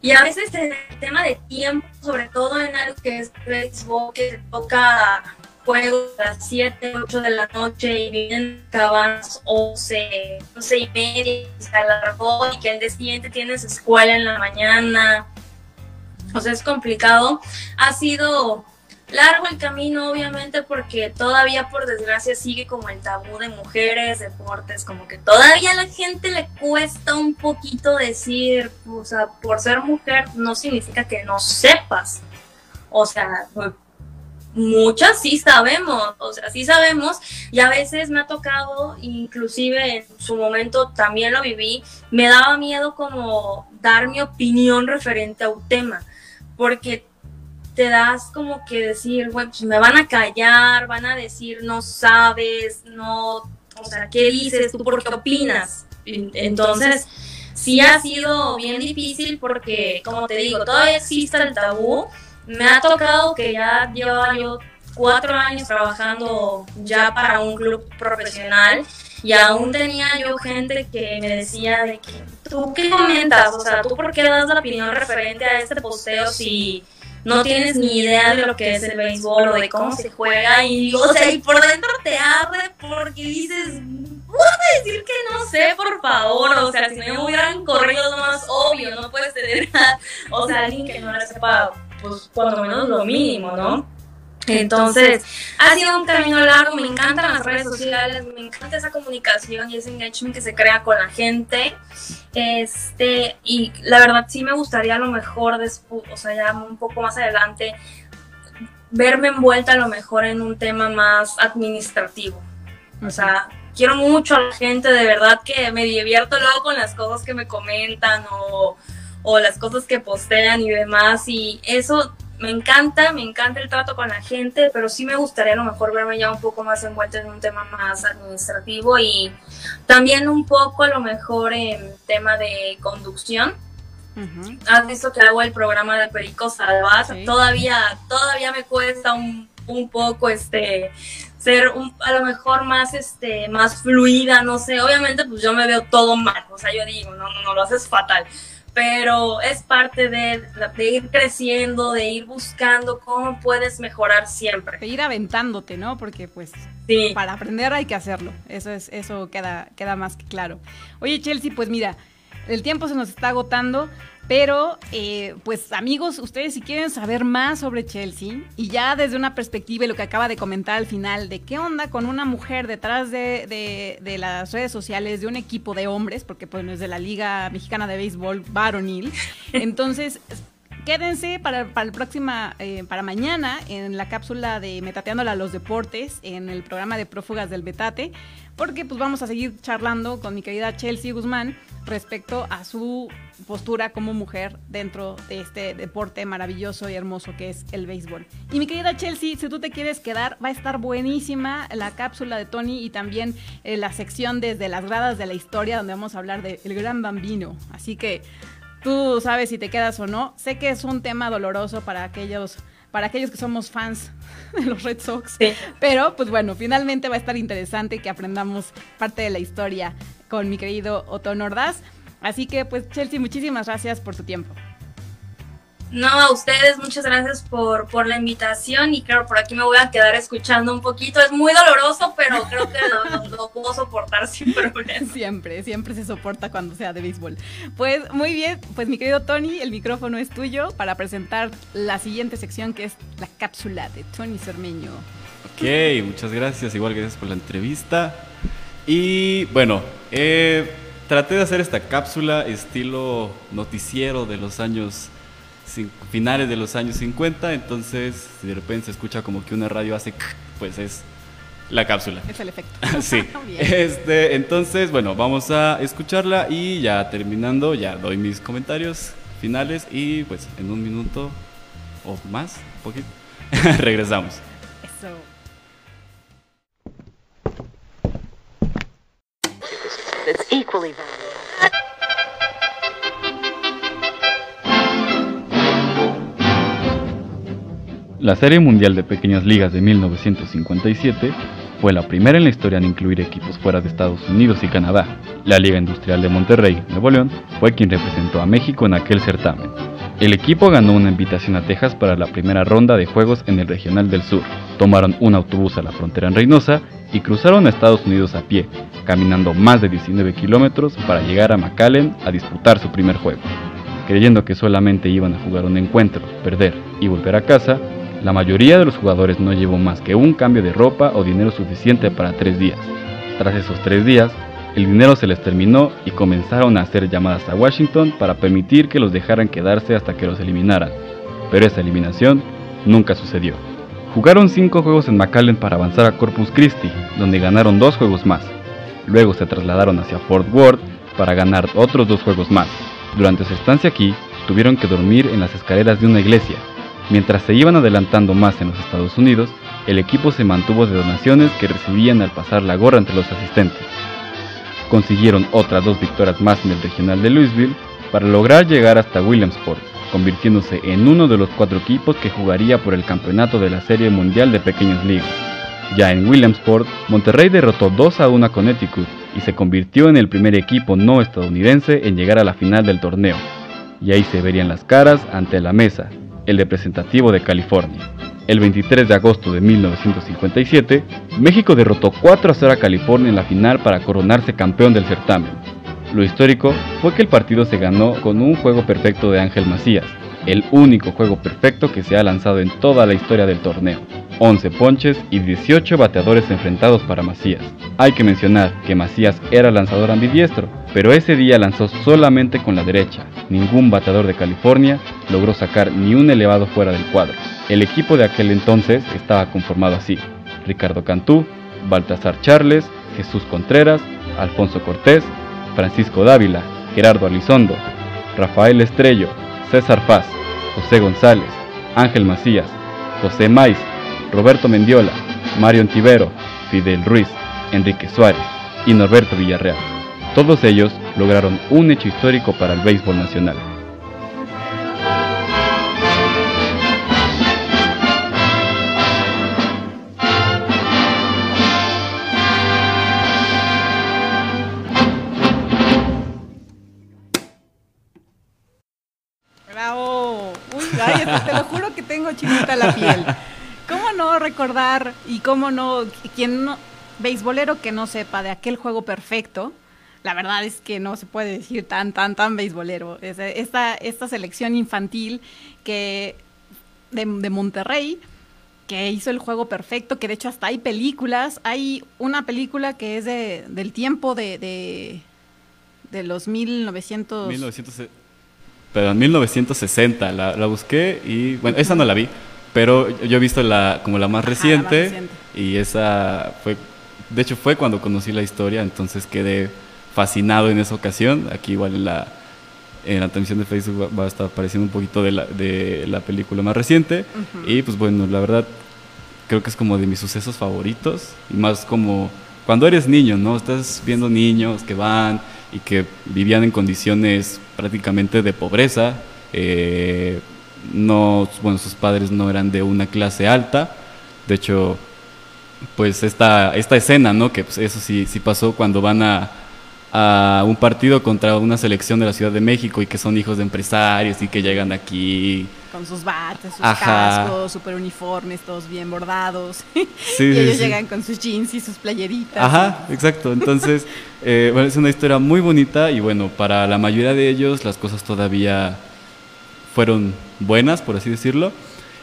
S6: Y a veces el tema de tiempo, sobre todo en algo que es béisbol, que toca juego a las 7, 8 de la noche y vienen cabanas 11, 11 y media y se alargó y que el día siguiente tienes escuela en la mañana. O sea, es complicado. Ha sido largo el camino, obviamente, porque todavía, por desgracia, sigue como el tabú de mujeres, deportes, como que todavía a la gente le cuesta un poquito decir, o sea, por ser mujer no significa que no sepas. O sea, muchas sí sabemos, o sea, sí sabemos y a veces me ha tocado, inclusive en su momento también lo viví, me daba miedo como dar mi opinión referente a un tema, porque te das como que decir, bueno, pues me van a callar, van a decir no sabes, no, o sea, ¿qué dices tú? ¿Por qué opinas? Entonces, sí ha sido bien difícil porque, como te digo, todavía existe el tabú me ha tocado que ya llevo yo cuatro años trabajando ya para un club profesional y aún tenía yo gente que me decía de que tú qué comentas, o sea, tú por qué das la opinión referente a este posteo si no tienes ni idea de lo que es el béisbol o de cómo se juega y o sea, y por dentro te abre porque dices, ¿puedo decir que no sé, por favor? O sea, si no me hubieran corrido lo más obvio, no puedes tener, o sea, alguien que no le sepa pues cuando menos lo mínimo, ¿no? Entonces, ha sido un camino largo, me encantan las redes sociales, me encanta esa comunicación y ese engagement que se crea con la gente. Este, y la verdad sí me gustaría a lo mejor después, o sea, ya un poco más adelante, verme envuelta a lo mejor en un tema más administrativo. O sea, quiero mucho a la gente, de verdad que me divierto luego con las cosas que me comentan o o las cosas que postean y demás. Y eso me encanta, me encanta el trato con la gente, pero sí me gustaría a lo mejor verme ya un poco más envuelta en un tema más administrativo y también un poco a lo mejor en tema de conducción. Has visto que hago el programa de Perico Salvas, todavía, todavía me cuesta un, un poco este ser un, a lo mejor más este más fluida, no sé, obviamente pues yo me veo todo mal, o sea, yo digo, no, no, no, lo haces fatal, pero es parte de, ir creciendo, de ir buscando cómo puedes mejorar siempre.
S1: De ir aventándote, ¿no? Porque pues para aprender hay que hacerlo. Eso es, eso queda, queda más que claro. Oye, Chelsea, pues mira, el tiempo se nos está agotando. Pero, eh, pues amigos, ustedes si quieren saber más sobre Chelsea y ya desde una perspectiva y lo que acaba de comentar al final, de qué onda con una mujer detrás de, de, las redes sociales, de un equipo de hombres, porque pues no es de la Liga Mexicana de Béisbol varonil, entonces quédense para, el próxima, eh, para mañana en la cápsula de Metateándola a los deportes, en el programa de Prófugas del Betate, porque pues vamos a seguir charlando con mi querida Chelsea Guzmán respecto a su postura como mujer dentro de este deporte maravilloso y hermoso que es el béisbol. Y mi querida Chelsea, si tú te quieres quedar, va a estar buenísima la cápsula de Tony y también eh, la sección desde las gradas de la historia donde vamos a hablar del gran bambino. Así que tú sabes si te quedas o no. Sé que es un tema doloroso para aquellos para aquellos que somos fans de los Red Sox. Pero, pues bueno, finalmente va a estar interesante que aprendamos parte de la historia con mi querido Otto Nordaz. Así que, pues, Chelsea, muchísimas gracias por tu tiempo.
S6: No, a ustedes muchas gracias por, por la invitación y claro, por aquí me voy a quedar escuchando un poquito. Es muy doloroso, pero creo que lo, puedo soportar sin problema.
S1: Siempre, siempre se soporta cuando sea de béisbol. Pues muy bien, pues mi querido Tony, el micrófono es tuyo para presentar la siguiente sección que es la cápsula de Tony Cermeño.
S2: Ok, muchas gracias, igual gracias por la entrevista. Y bueno, eh, traté de hacer esta cápsula estilo noticiero de los años finales de los años 50, entonces si de repente se escucha como que una radio hace, pues es la cápsula.
S1: Es el efecto.
S2: sí. este, entonces, bueno, vamos a escucharla y ya terminando, ya doy mis comentarios finales y pues en un minuto o más, un poquito, regresamos. Eso. La Serie Mundial de Pequeñas Ligas de 1957 fue la primera en la historia en incluir equipos fuera de Estados Unidos y Canadá. La Liga Industrial de Monterrey, Nuevo León, fue quien representó a México en aquel certamen. El equipo ganó una invitación a Texas para la primera ronda de juegos en el Regional del Sur. Tomaron un autobús a la frontera en Reynosa y cruzaron a Estados Unidos a pie, caminando más de 19 kilómetros para llegar a McAllen a disputar su primer juego. Creyendo que solamente iban a jugar un encuentro, perder y volver a casa, la mayoría de los jugadores no llevó más que un cambio de ropa o dinero suficiente para tres días. Tras esos tres días, el dinero se les terminó y comenzaron a hacer llamadas a Washington para permitir que los dejaran quedarse hasta que los eliminaran. Pero esa eliminación nunca sucedió. Jugaron cinco juegos en McAllen para avanzar a Corpus Christi, donde ganaron dos juegos más. Luego se trasladaron hacia Fort Worth para ganar otros dos juegos más. Durante su estancia aquí, tuvieron que dormir en las escaleras de una iglesia, Mientras se iban adelantando más en los Estados Unidos, el equipo se mantuvo de donaciones que recibían al pasar la gorra entre los asistentes. Consiguieron otras dos victorias más en el regional de Louisville para lograr llegar hasta Williamsport, convirtiéndose en uno de los cuatro equipos que jugaría por el campeonato de la Serie Mundial de Pequeñas Ligas. Ya en Williamsport, Monterrey derrotó 2 a 1 a Connecticut y se convirtió en el primer equipo no estadounidense en llegar a la final del torneo. Y ahí se verían las caras ante la mesa, el representativo de California. El 23 de agosto de 1957, México derrotó 4 a 0 a California en la final para coronarse campeón del certamen. Lo histórico fue que el partido se ganó con un juego perfecto de Ángel Macías, el único juego perfecto que se ha lanzado en toda la historia del torneo. 11 ponches y 18 bateadores enfrentados para Macías. Hay que mencionar que Macías era lanzador ambidiestro, pero ese día lanzó solamente con la derecha. Ningún bateador de California logró sacar ni un elevado fuera del cuadro. El equipo de aquel entonces estaba conformado así. Ricardo Cantú, Baltasar Charles, Jesús Contreras, Alfonso Cortés, Francisco Dávila, Gerardo Alizondo, Rafael Estrello, César Paz, José González, Ángel Macías, José Maiz, Roberto Mendiola, Mario Antivero, Fidel Ruiz, Enrique Suárez y Norberto Villarreal. Todos ellos lograron un hecho histórico para el béisbol nacional.
S1: Bravo. Uy, te lo juro que tengo chinita la piel. ¿Cómo no recordar y cómo no, quien no, beisbolero que no sepa de aquel juego perfecto, la verdad es que no se puede decir tan, tan, tan beisbolero. Esta, esta selección infantil que de, Monterrey, que hizo el juego perfecto, que de hecho hasta hay películas. Hay una película que es de, del tiempo de, de, los 1900...
S2: 1900 pero en 1960 la, la, busqué y bueno, esa no la vi, pero yo he visto la como la más reciente, y esa fue, de hecho fue cuando conocí la historia, entonces quedé fascinado en esa ocasión. Aquí igual en la, en la transmisión de Facebook va, a estar apareciendo un poquito de la, de la película más reciente y pues bueno, la verdad creo que es como de mis sucesos favoritos y más como cuando eres niño, ¿no? Estás viendo niños que van y que vivían en condiciones prácticamente de pobreza. Eh, no, bueno, sus padres no eran de una clase alta. De hecho, pues esta, esta escena, ¿no? Que pues, eso sí, sí pasó cuando van a, a un partido contra una selección de la Ciudad de México y que son hijos de empresarios y que llegan aquí.
S1: Con sus bates, sus cascos, super uniformes, todos bien bordados. y ellos llegan con sus jeans y sus playeritas.
S2: Ajá, exacto. Entonces, eh, bueno, es una historia muy bonita y bueno, para la mayoría de ellos las cosas todavía fueron buenas, por así decirlo.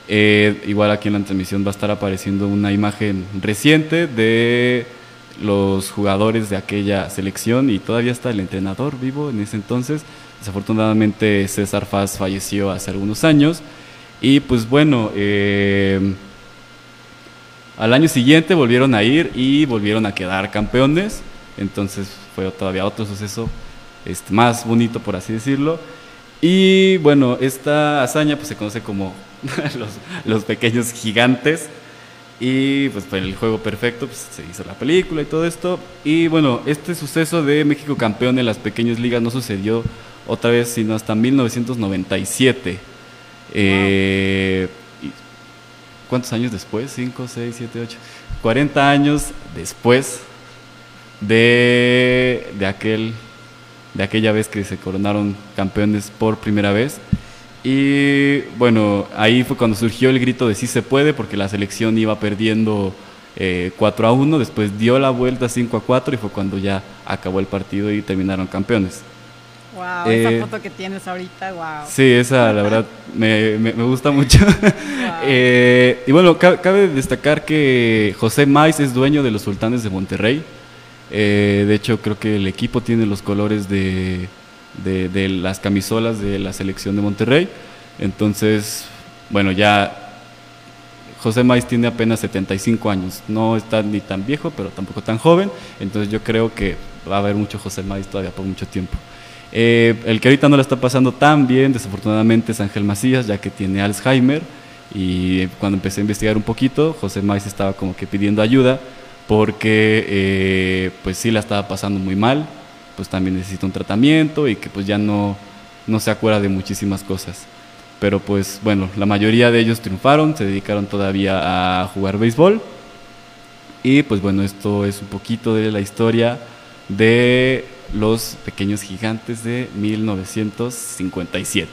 S2: Eh, igual aquí en la transmisión va a estar apareciendo una imagen reciente de los jugadores de aquella selección y todavía está el entrenador vivo en ese entonces. Desafortunadamente César Faz falleció hace algunos años y pues bueno, eh, al año siguiente volvieron a ir y volvieron a quedar campeones, entonces fue todavía otro suceso este, más bonito por así decirlo. Y bueno, esta hazaña pues se conoce como los, los pequeños gigantes. Y pues fue el juego perfecto, pues se hizo la película y todo esto. Y bueno, este suceso de México campeón en las pequeñas ligas no sucedió otra vez sino hasta 1997. Eh, ¿Cuántos años después? ¿5, 6, 7, 8? 40 años después de, de, aquel, de aquella vez que se coronaron campeones por primera vez. Y bueno, ahí fue cuando surgió el grito de sí se puede, porque la selección iba perdiendo 4 eh, a 1, después dio la vuelta 5 a 4 y fue cuando ya acabó el partido y terminaron campeones.
S1: Wow, esa eh, foto que tienes ahorita, wow.
S2: Sí, esa la verdad me, me, gusta mucho. Eh, y bueno, cabe destacar que José Maiz es dueño de los Sultanes de Monterrey. De hecho, creo que el equipo tiene los colores de, las camisolas de la selección de Monterrey. Entonces, bueno, ya José Maiz tiene apenas 75 años, no está ni tan viejo, pero tampoco tan joven, entonces yo creo que va a haber mucho José Maiz todavía por mucho tiempo. Eh, el que ahorita no lo está pasando tan bien, desafortunadamente, es Ángel Macías, ya que tiene Alzheimer, y cuando empecé a investigar un poquito, José Maiz estaba como que pidiendo ayuda, porque eh, pues sí la estaba pasando muy mal, pues también necesita un tratamiento y que pues ya no, no se acuerda de muchísimas cosas. Pero pues bueno, la mayoría de ellos triunfaron, se dedicaron todavía a jugar béisbol. Y pues bueno, esto es un poquito de la historia de los pequeños gigantes de 1957.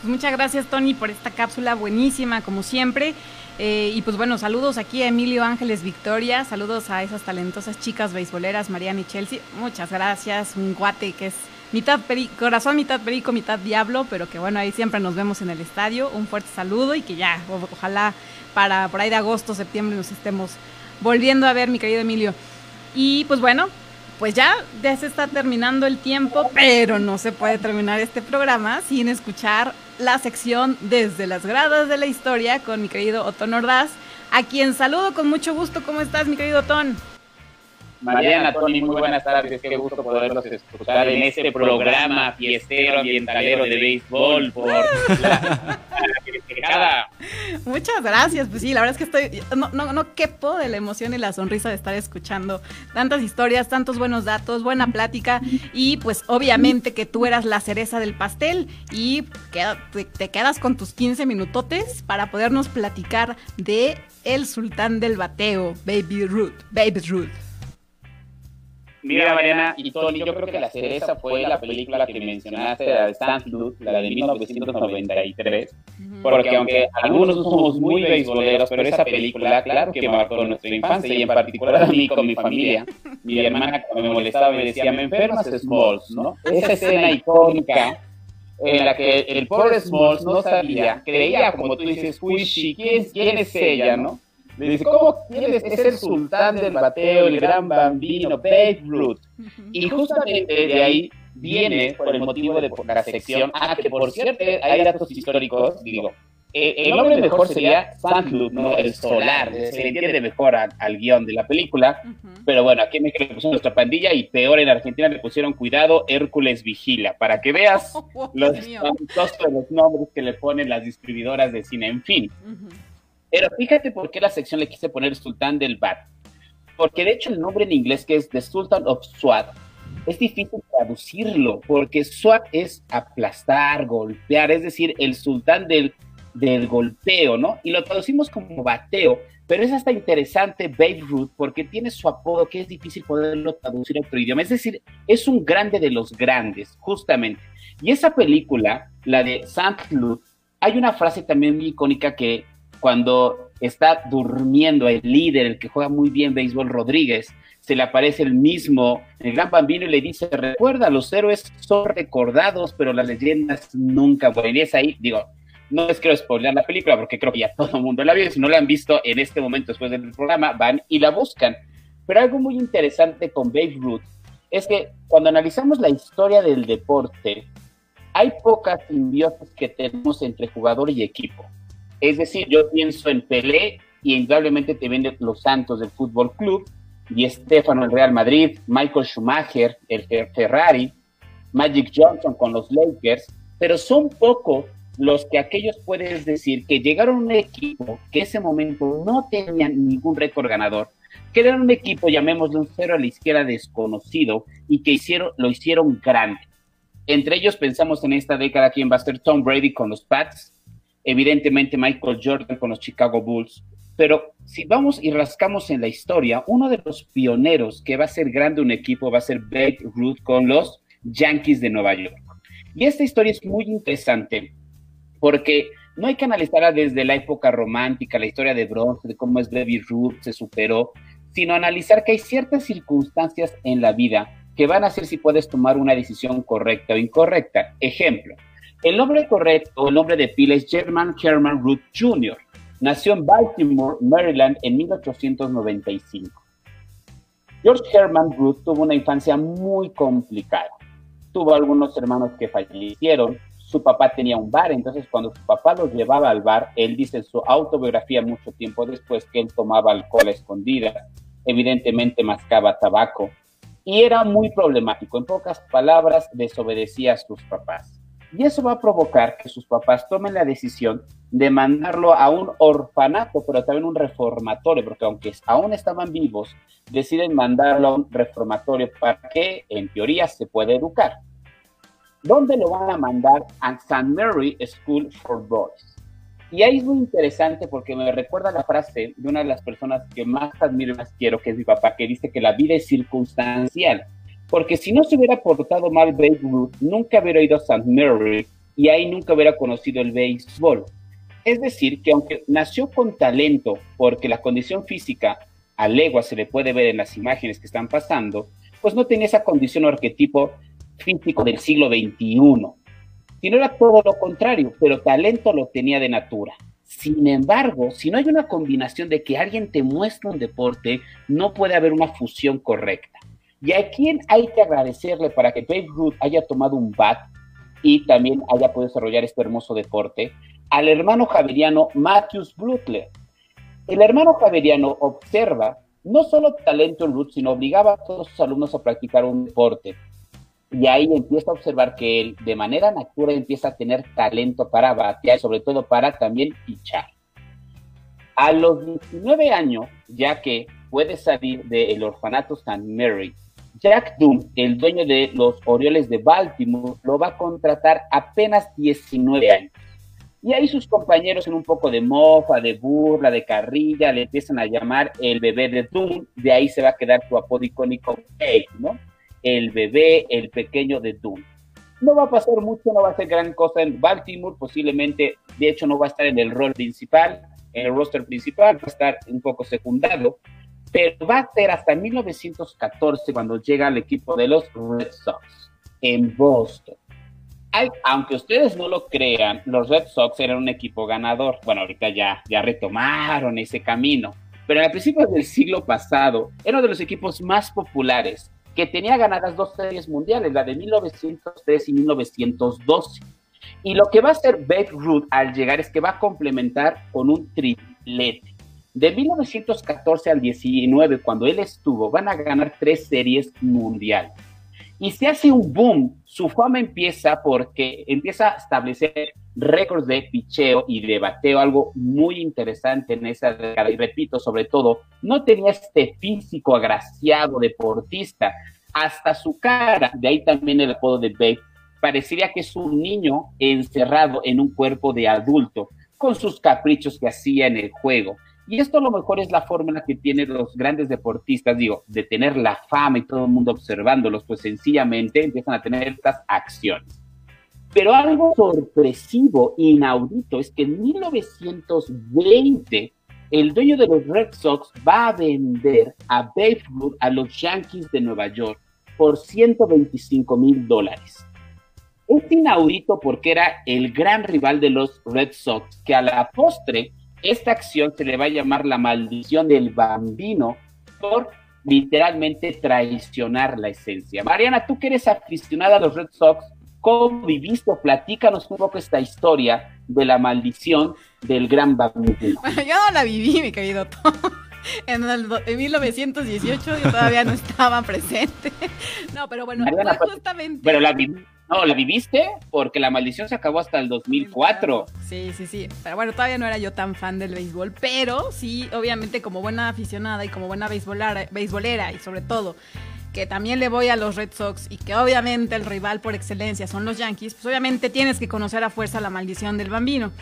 S1: Pues muchas gracias Tony por esta cápsula buenísima como siempre. Eh, y pues bueno, saludos aquí a Emilio Ángeles Victoria, saludos a esas talentosas chicas beisboleras, Mariana y Chelsea. Muchas gracias, un guate que es mitad corazón, mitad perico, mitad diablo, pero que bueno, ahí siempre nos vemos en el estadio. Un fuerte saludo y que ya, ojalá para por ahí de agosto, septiembre nos estemos volviendo a ver, mi querido Emilio. Y pues bueno, pues ya, ya se está terminando el tiempo, pero no se puede terminar este programa sin escuchar la sección desde las gradas de la historia con mi querido Otón Ordaz, a quien saludo con mucho gusto. ¿Cómo estás, mi querido Otón?
S7: Mariana, Tony, muy buenas tardes. Qué gusto poderlos escuchar en este programa fiestero, ambientalero de béisbol por la,
S1: Muchas gracias. Pues sí, la verdad es que estoy. No, no, no quepo de la emoción y la sonrisa de estar escuchando tantas historias, tantos buenos datos, buena plática. Y pues obviamente que tú eras la cereza del pastel y te quedas con tus 15 minutotes para podernos platicar de el sultán del bateo, Baby Ruth. Baby Ruth.
S7: Mira, Mariana y Tony, yo creo que la cereza fue la película que mencionaste, la de St. la de 1993, porque aunque algunos no somos muy beisboleros, pero esa película, claro que marcó nuestra infancia, y en particular a mí con mi familia. Mi hermana cuando me molestaba me decía, me enfermas Smalls, ¿no? Esa escena icónica en la que el pobre Smalls no sabía, creía, como tú dices, Squishy, ¿quién, quién es ella, no? Le dice, ¿cómo quieres? Es el sultán del bateo, el gran bambino, Babe Ruth. Y justamente de ahí viene, por el motivo de la sección, ah, que por cierto hay datos históricos, digo, eh, el nombre mejor sería Sandloop, ¿no? El solar, se entiende mejor al guion de la película, pero bueno, aquí en México le pusieron nuestra pandilla y peor en Argentina le pusieron cuidado, Hércules Vigila, para que veas oh, los, los nombres que le ponen las distribuidoras de cine, en fin. Pero fíjate por qué la sección le quise poner Sultán del Bat. Porque de hecho el nombre en inglés que es The Sultan of Swat es difícil traducirlo porque Swat es aplastar, golpear, es decir, el sultán del, del golpeo, ¿no? Y lo traducimos como bateo, pero es hasta interesante Babe Ruth porque tiene su apodo que es difícil poderlo traducir a otro idioma. Es decir, es un grande de los grandes, justamente. Y esa película, la de St. Luke, hay una frase también muy icónica que cuando está durmiendo el líder, el que juega muy bien béisbol, Rodríguez, se le aparece el mismo, el gran bambino, y le dice, recuerda, los héroes son recordados, pero las leyendas nunca mueren. Y es ahí, digo, no les quiero spoiler la película porque creo que ya todo el mundo la vio, si no la han visto en este momento después del programa, van y la buscan. Pero algo muy interesante con Babe Ruth es que cuando analizamos la historia del deporte, hay pocas simbiosis que tenemos entre jugador y equipo. Es decir, yo pienso en Pelé y indudablemente te venden los Santos del Fútbol Club, y Estefano el Real Madrid, Michael Schumacher el Ferrari, Magic Johnson con los Lakers, pero son pocos los que aquellos puedes decir que llegaron a un equipo que ese momento no tenían ningún récord ganador, que era un equipo, llamémoslo un cero a la izquierda desconocido y que hicieron, lo hicieron grande. Entre ellos pensamos en esta década quién va a ser Tom Brady con los Pats, evidentemente Michael Jordan con los Chicago Bulls, pero si vamos y rascamos en la historia, uno de los pioneros que va a ser grande un equipo va a ser Babe Ruth con los Yankees de Nueva York. Y esta historia es muy interesante porque no hay que analizarla desde la época romántica, la historia de bronce, de cómo es Baby Ruth, se superó, sino analizar que hay ciertas circunstancias en la vida que van a hacer si puedes tomar una decisión correcta o incorrecta. Ejemplo, el nombre correcto, el nombre de pila es German Herman Root Jr. Nació en Baltimore, Maryland, en 1895. George Herman Root tuvo una infancia muy complicada. Tuvo algunos hermanos que fallecieron. Su papá tenía un bar, entonces cuando su papá los llevaba al bar, él dice en su autobiografía mucho tiempo después que él tomaba alcohol a escondidas, evidentemente mascaba tabaco y era muy problemático. En pocas palabras, desobedecía a sus papás. Y eso va a provocar que sus papás tomen la decisión de mandarlo a un orfanato, pero también un reformatorio, porque aunque aún estaban vivos, deciden mandarlo a un reformatorio para que, en teoría, se pueda educar. ¿Dónde lo van a mandar? A St. Mary School for Boys. Y ahí es muy interesante porque me recuerda la frase de una de las personas que más admiro y más quiero, que es mi papá, que dice que la vida es circunstancial porque si no se hubiera portado mal Babe Ruth, nunca hubiera ido a St. Mary y ahí nunca hubiera conocido el béisbol. Es decir, que aunque nació con talento, porque la condición física a legua se le puede ver en las imágenes que están pasando, pues no tenía esa condición o arquetipo físico del siglo XXI. Sino era todo lo contrario, pero talento lo tenía de natura. Sin embargo, si no hay una combinación de que alguien te muestra un deporte, no puede haber una fusión correcta. Y a quién hay que agradecerle para que Babe Ruth haya tomado un bat y también haya podido desarrollar este hermoso deporte, al hermano javeriano Matthews Blutler. El hermano javeriano observa no solo talento en Ruth, sino obligaba a todos sus alumnos a practicar un deporte. Y ahí empieza a observar que él, de manera natural, empieza a tener talento para batear y sobre todo para también pichar. A los 19 años, ya que puede salir del orfanato St. Mary Jack Doom, el dueño de los Orioles de Baltimore, lo va a contratar apenas 19 años. Y ahí sus compañeros en un poco de mofa, de burla, de carrilla, le empiezan a llamar el bebé de Doom, de ahí se va a quedar su apodo icónico, ¿no? El bebé, el pequeño de Doom. No va a pasar mucho, no va a ser gran cosa en Baltimore, posiblemente, de hecho, no va a estar en el rol principal, en el roster principal, va a estar un poco secundado, pero va a ser hasta 1914 cuando llega al equipo de los Red Sox en Boston. aunque ustedes no lo crean, los Red Sox eran un equipo ganador. Bueno, ahorita ya, ya retomaron ese camino, pero a principios del siglo pasado era uno de los equipos más populares que tenía ganadas dos series mundiales, la de 1903 y 1912. Y lo que va a hacer Babe Ruth al llegar es que va a complementar con un triplete. De 1914 al 19, cuando él estuvo, van a ganar tres series mundiales. Y se hace un boom. Su fama empieza porque empieza a establecer récords de picheo y de bateo, algo muy interesante en esa década. Y repito, sobre todo, no tenía este físico agraciado deportista. Hasta su cara, de ahí también el apodo de Babe, parecería que es un niño encerrado en un cuerpo de adulto, con sus caprichos que hacía en el juego. Y esto a lo mejor es la fórmula que tienen los grandes deportistas, digo, de tener la fama y todo el mundo observándolos, pues sencillamente empiezan a tener estas acciones. Pero algo sorpresivo, inaudito, es que en 1920 el dueño de los Red Sox va a vender a Babe Ruth a los Yankees de Nueva York por 125 mil dólares. Es inaudito porque era el gran rival de los Red Sox, que a la postre esta acción se le va a llamar la maldición del bambino por literalmente traicionar la esencia. Mariana, tú que eres aficionada a los Red Sox, ¿cómo viviste? Platícanos un poco esta historia de la maldición del gran bambino.
S1: Bueno, yo no la viví, mi querido Tom. En, el, en 1918 yo todavía no estaba presente. No, pero bueno,
S7: Mariana, justamente... Pero la viví no, la viviste porque la maldición se acabó hasta el 2004.
S1: Sí, sí, sí. Pero bueno, todavía no era yo tan fan del béisbol, pero sí, obviamente como buena aficionada y como buena beisbolera y sobre todo que también le voy a los Red Sox y que obviamente el rival por excelencia son los Yankees, pues obviamente tienes que conocer a fuerza la maldición del bambino.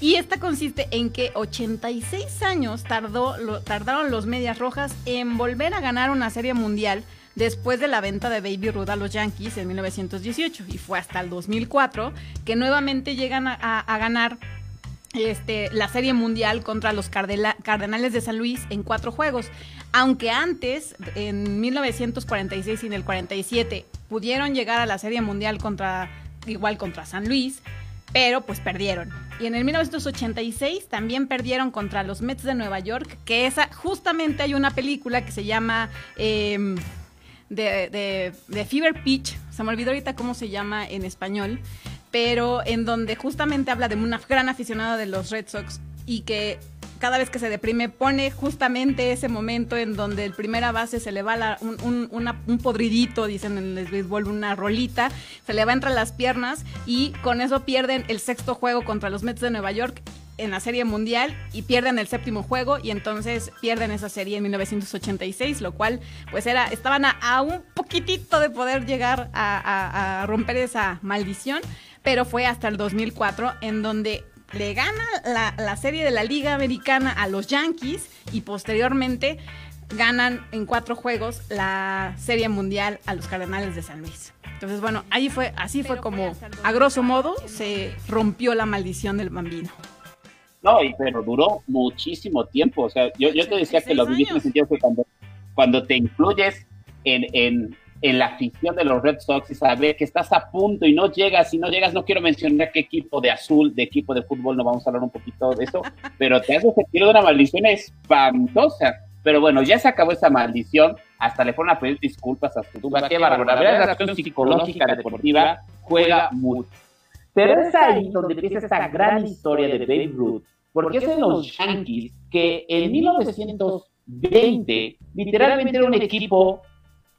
S1: Y esta consiste en que 86 años tardó, tardaron los Medias Rojas en volver a ganar una serie mundial después de la venta de Baby Ruth a los Yankees en 1918 y fue hasta el 2004 que nuevamente llegan a, ganar este, la Serie Mundial contra los Cardenales de San Luis en cuatro juegos. Aunque antes, en 1946 y en el 47, pudieron llegar a la Serie Mundial contra, igual contra San Luis, pero pues perdieron. Y en el 1986 también perdieron contra los Mets de Nueva York, que esa, justamente hay una película que se llama... Em, de, de, Fever Pitch, se me olvidó ahorita cómo se llama en español, pero en donde justamente habla de una gran aficionada de los Red Sox y que cada vez que se deprime pone justamente ese momento en donde el primera base se le va un, un, podridito, dicen en el béisbol, una rolita, se le va entre las piernas y con eso pierden el sexto juego contra los Mets de Nueva York en la Serie Mundial y pierden el séptimo juego y entonces pierden esa serie en 1986, lo cual pues era, estaban a, un poquitito de poder llegar a, romper esa maldición, pero fue hasta el 2004 en donde le gana la, la serie de la Liga Americana a los Yankees y posteriormente ganan en cuatro juegos la Serie Mundial a los Cardenales de San Luis. Entonces, bueno, ahí fue, así fue como, a grosso modo, se rompió la maldición del bambino.
S7: No, pero duró muchísimo tiempo. O sea, yo, yo te decía que lo viviste en el sentido que cuando, cuando te incluyes en, en, en, la afición de los Red Sox y saber que estás a punto y no llegas, y no llegas, no quiero mencionar qué equipo de azul, de equipo de fútbol, no vamos a hablar un poquito de eso, pero te hace sentir de una maldición espantosa. Pero bueno, ya se acabó esa maldición, hasta le fueron a pedir disculpas a su tuba. Qué bárbaro. La verdad, la acción psicológica deportiva juega mucho. Pero es ahí donde empieza esta gran historia de Babe Ruth, porque es en los Yankees que en 1920 literalmente era un equipo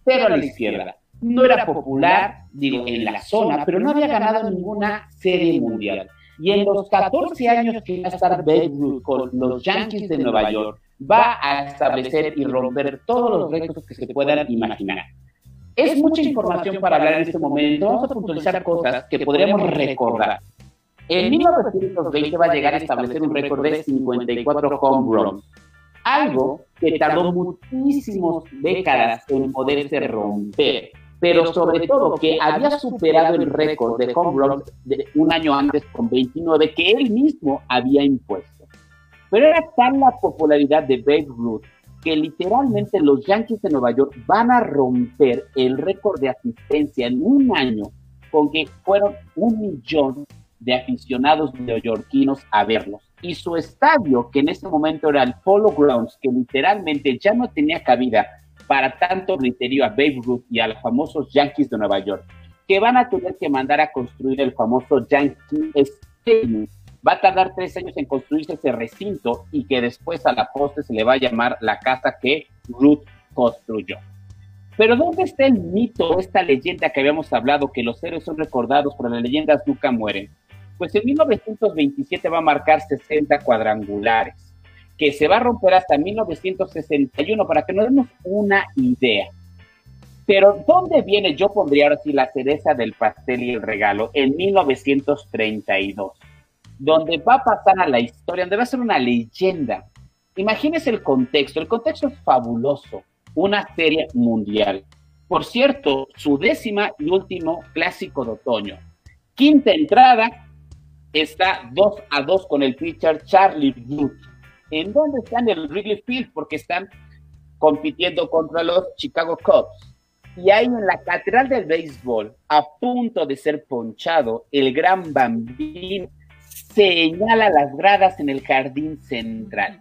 S7: pero a la izquierda. No era popular, digo, en la zona, pero no había ganado ninguna serie mundial. Y en los 14 años que va a estar Babe Ruth con los Yankees de Nueva York, va a establecer y romper todos los récords que se puedan imaginar. Es mucha información para hablar en este momento. Vamos a puntualizar cosas que podremos recordar. En 1920 va a llegar a establecer un récord de 54 home runs, algo que tardó muchísimas décadas en poderse romper, pero sobre todo que había superado el récord de home runs de un año antes con 29 que él mismo había impuesto. Pero era tal la popularidad de Babe Ruth que literalmente los Yankees de Nueva York van a romper el récord de asistencia en un año con que fueron un millón de aficionados neoyorquinos a verlos. Y su estadio, que en ese momento era el Polo Grounds, que literalmente ya no tenía cabida para tanto griterío a Babe Ruth y a los famosos Yankees de Nueva York, que van a tener que mandar a construir el famoso Yankee Stadium Va a tardar tres años en construirse ese recinto y que después a la poste se le va a llamar la casa que Ruth construyó. Pero ¿dónde está el mito, esta leyenda que habíamos hablado, que los héroes son recordados, pero las leyendas nunca mueren? Pues en 1927 va a marcar 60 cuadrangulares, que se va a romper hasta 1961, para que nos demos una idea. Pero ¿dónde viene? Yo pondría ahora sí la cereza del pastel y el regalo, en 1932 donde va a pasar a la historia, donde va a ser una leyenda. Imagínese el contexto, el contexto es fabuloso, una serie mundial. Por cierto, su décima y último clásico de otoño. Quinta entrada está 2 a 2 con el pitcher Charlie Booth. ¿En dónde están el Wrigley Field? Porque están compitiendo contra los Chicago Cubs. Y ahí en la catedral del béisbol, a punto de ser ponchado, el gran bambino señala las gradas en el jardín central.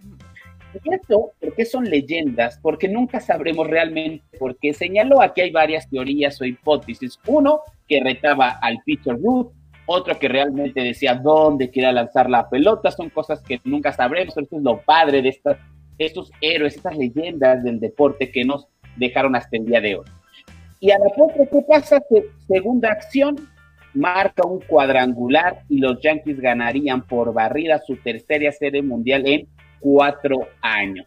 S7: Y esto, ¿por qué son leyendas? Porque nunca sabremos realmente por qué señaló. Aquí hay varias teorías o hipótesis. Uno, que retaba al Peter Ruth, otro que realmente decía dónde quería lanzar la pelota. Son cosas que nunca sabremos, pero esto es lo padre de estas, estos héroes, estas leyendas del deporte que nos dejaron hasta el día de hoy. Y a la postre, ¿qué pasa? Segunda acción, marca un cuadrangular y los Yankees ganarían por barrida su tercera serie mundial en cuatro años.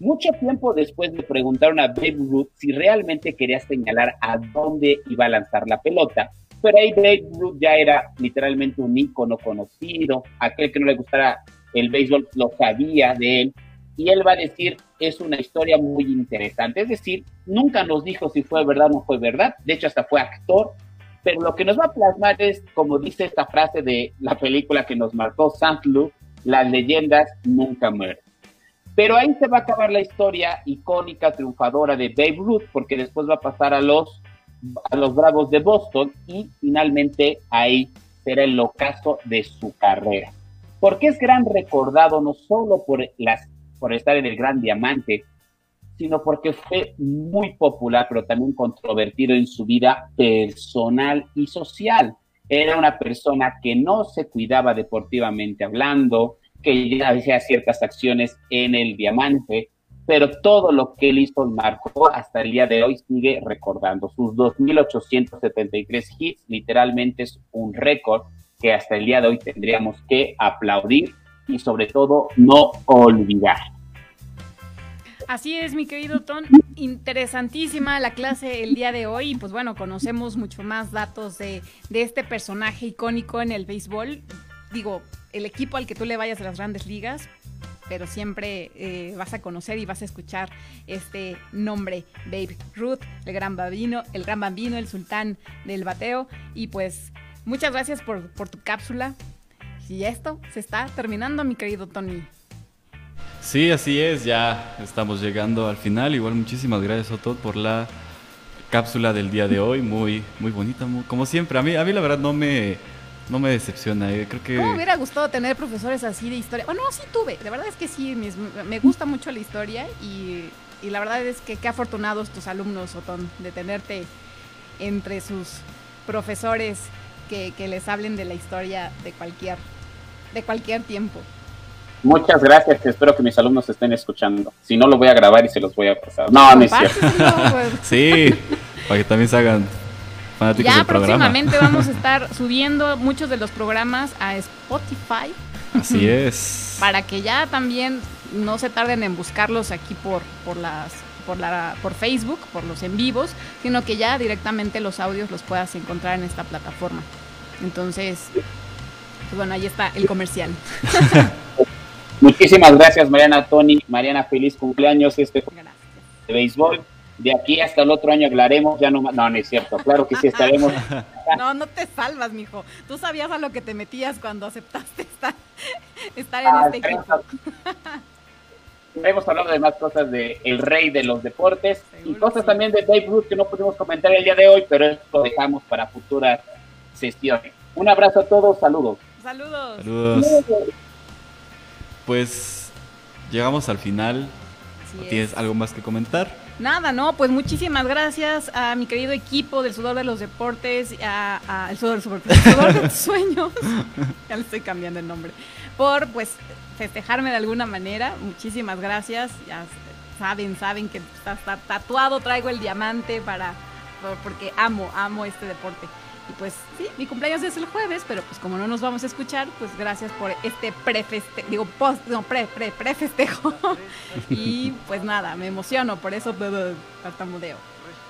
S7: Mucho tiempo después le preguntaron a Babe Ruth si realmente quería señalar a dónde iba a lanzar la pelota, pero ahí Babe Ruth ya era literalmente un ícono conocido, aquel que no le gustara el béisbol lo sabía de él, y él va a decir, es una historia muy interesante, es decir, nunca nos dijo si fue verdad o no fue verdad, de hecho hasta fue actor pero lo que nos va a plasmar es, como dice esta frase de la película que nos marcó. Luke, las leyendas nunca mueren. Pero ahí se va a acabar la historia icónica, triunfadora de Babe Ruth, porque después va a pasar a los, a los Bravos de Boston y finalmente ahí será el ocaso de su carrera. Porque es gran recordado no solo por, las, por estar en el Gran Diamante, sino porque fue muy popular, pero también controvertido en su vida personal y social. Era una persona que no se cuidaba deportivamente hablando, que ya hacía ciertas acciones en el diamante, pero todo lo que él hizo marcó hasta el día de hoy sigue recordando. Sus 2.873 hits literalmente es un récord que hasta el día de hoy tendríamos que aplaudir y sobre todo no olvidar.
S1: Así es, mi querido Ton. Interesantísima la clase el día de hoy. Pues bueno, conocemos mucho más datos de, este personaje icónico en el béisbol. Digo, el equipo al que tú le vayas a las grandes ligas, pero siempre eh, vas a conocer y vas a escuchar este nombre, Babe Ruth, el gran bambino, el gran bambino, el sultán del bateo. Y pues muchas gracias por, tu cápsula. Y esto se está terminando, mi querido Tony.
S2: Sí, así es, ya estamos llegando al final. Igual muchísimas gracias a todos por la cápsula del día de hoy, muy muy bonita, como siempre. A mí a mí la verdad no me no me decepciona, eh. creo que
S1: ¿Cómo me hubiera gustado tener profesores así de historia? Bueno, sí tuve, de verdad es que sí, me, gusta mucho la historia y, y, la verdad es que qué afortunados tus alumnos, Otón, de tenerte entre sus profesores que, que les hablen de la historia de cualquier, de cualquier tiempo.
S7: Muchas gracias, espero que mis alumnos estén escuchando. Si no, lo voy a grabar y se los voy a pasar. No, no es cierto.
S2: Pues. sí, para que también se hagan fanáticos ya
S1: próximamente vamos a estar subiendo muchos de los programas a Spotify.
S2: Así es.
S1: Para que ya también no se tarden en buscarlos aquí por, por las por la por Facebook, por los en vivos, sino que ya directamente los audios los puedas encontrar en esta plataforma. Entonces, pues bueno, ahí está el comercial.
S7: Muchísimas gracias, Mariana Tony. Mariana, feliz cumpleaños este de béisbol. De aquí hasta el otro año hablaremos, ya no No, no es cierto, claro que sí estaremos.
S1: no, no te salvas, mijo. Tú sabías a lo que te metías cuando aceptaste estar, estar en ah, este equipo.
S7: Hemos hablado de más cosas de el rey de los deportes y cosas también de Dave Ruth que no pudimos comentar el día de hoy, pero eso lo dejamos para futuras sesiones. Un abrazo a todos, saludos.
S1: Saludos.
S2: Saludos. Pues llegamos al final. ¿Tienes algo más que comentar?
S1: Nada, no, pues muchísimas gracias a mi querido equipo del Sudor de los Deportes, a, el Sudor, de los Sueños, ya le estoy cambiando el nombre, por pues festejarme de alguna manera. Muchísimas gracias. Ya saben, saben que está, tatuado, traigo el diamante para porque amo, amo este deporte. Y pues sí, mi cumpleaños es el jueves, pero pues como no nos vamos a escuchar, pues gracias por este prefestejo, digo, post, no, pre, pre, prefestejo. y pues nada, me emociono, por eso tartamudeo.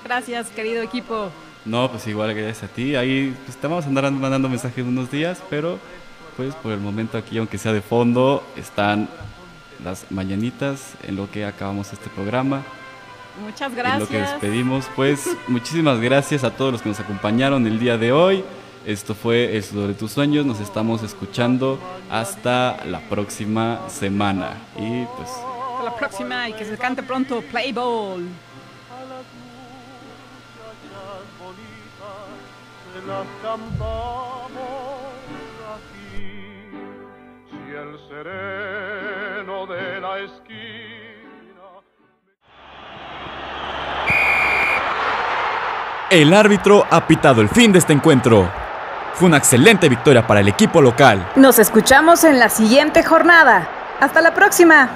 S1: Gracias, querido equipo.
S2: No, pues igual gracias a ti. Ahí pues, te vamos a andar mandando mensajes unos días, pero pues por el momento aquí, aunque sea de fondo, están las mañanitas en lo que acabamos este programa.
S1: Muchas gracias. En
S2: lo que despedimos, pues muchísimas gracias a todos los que nos acompañaron el día de hoy. Esto fue El Sudor de tus sueños. Nos estamos escuchando hasta la próxima semana. Y pues.
S1: Hasta la próxima y que se cante pronto Play Ball. el sereno
S4: de la esquina. El árbitro ha pitado el fin de este encuentro. Fue una excelente victoria para el equipo local.
S3: Nos escuchamos en la siguiente jornada. Hasta la próxima.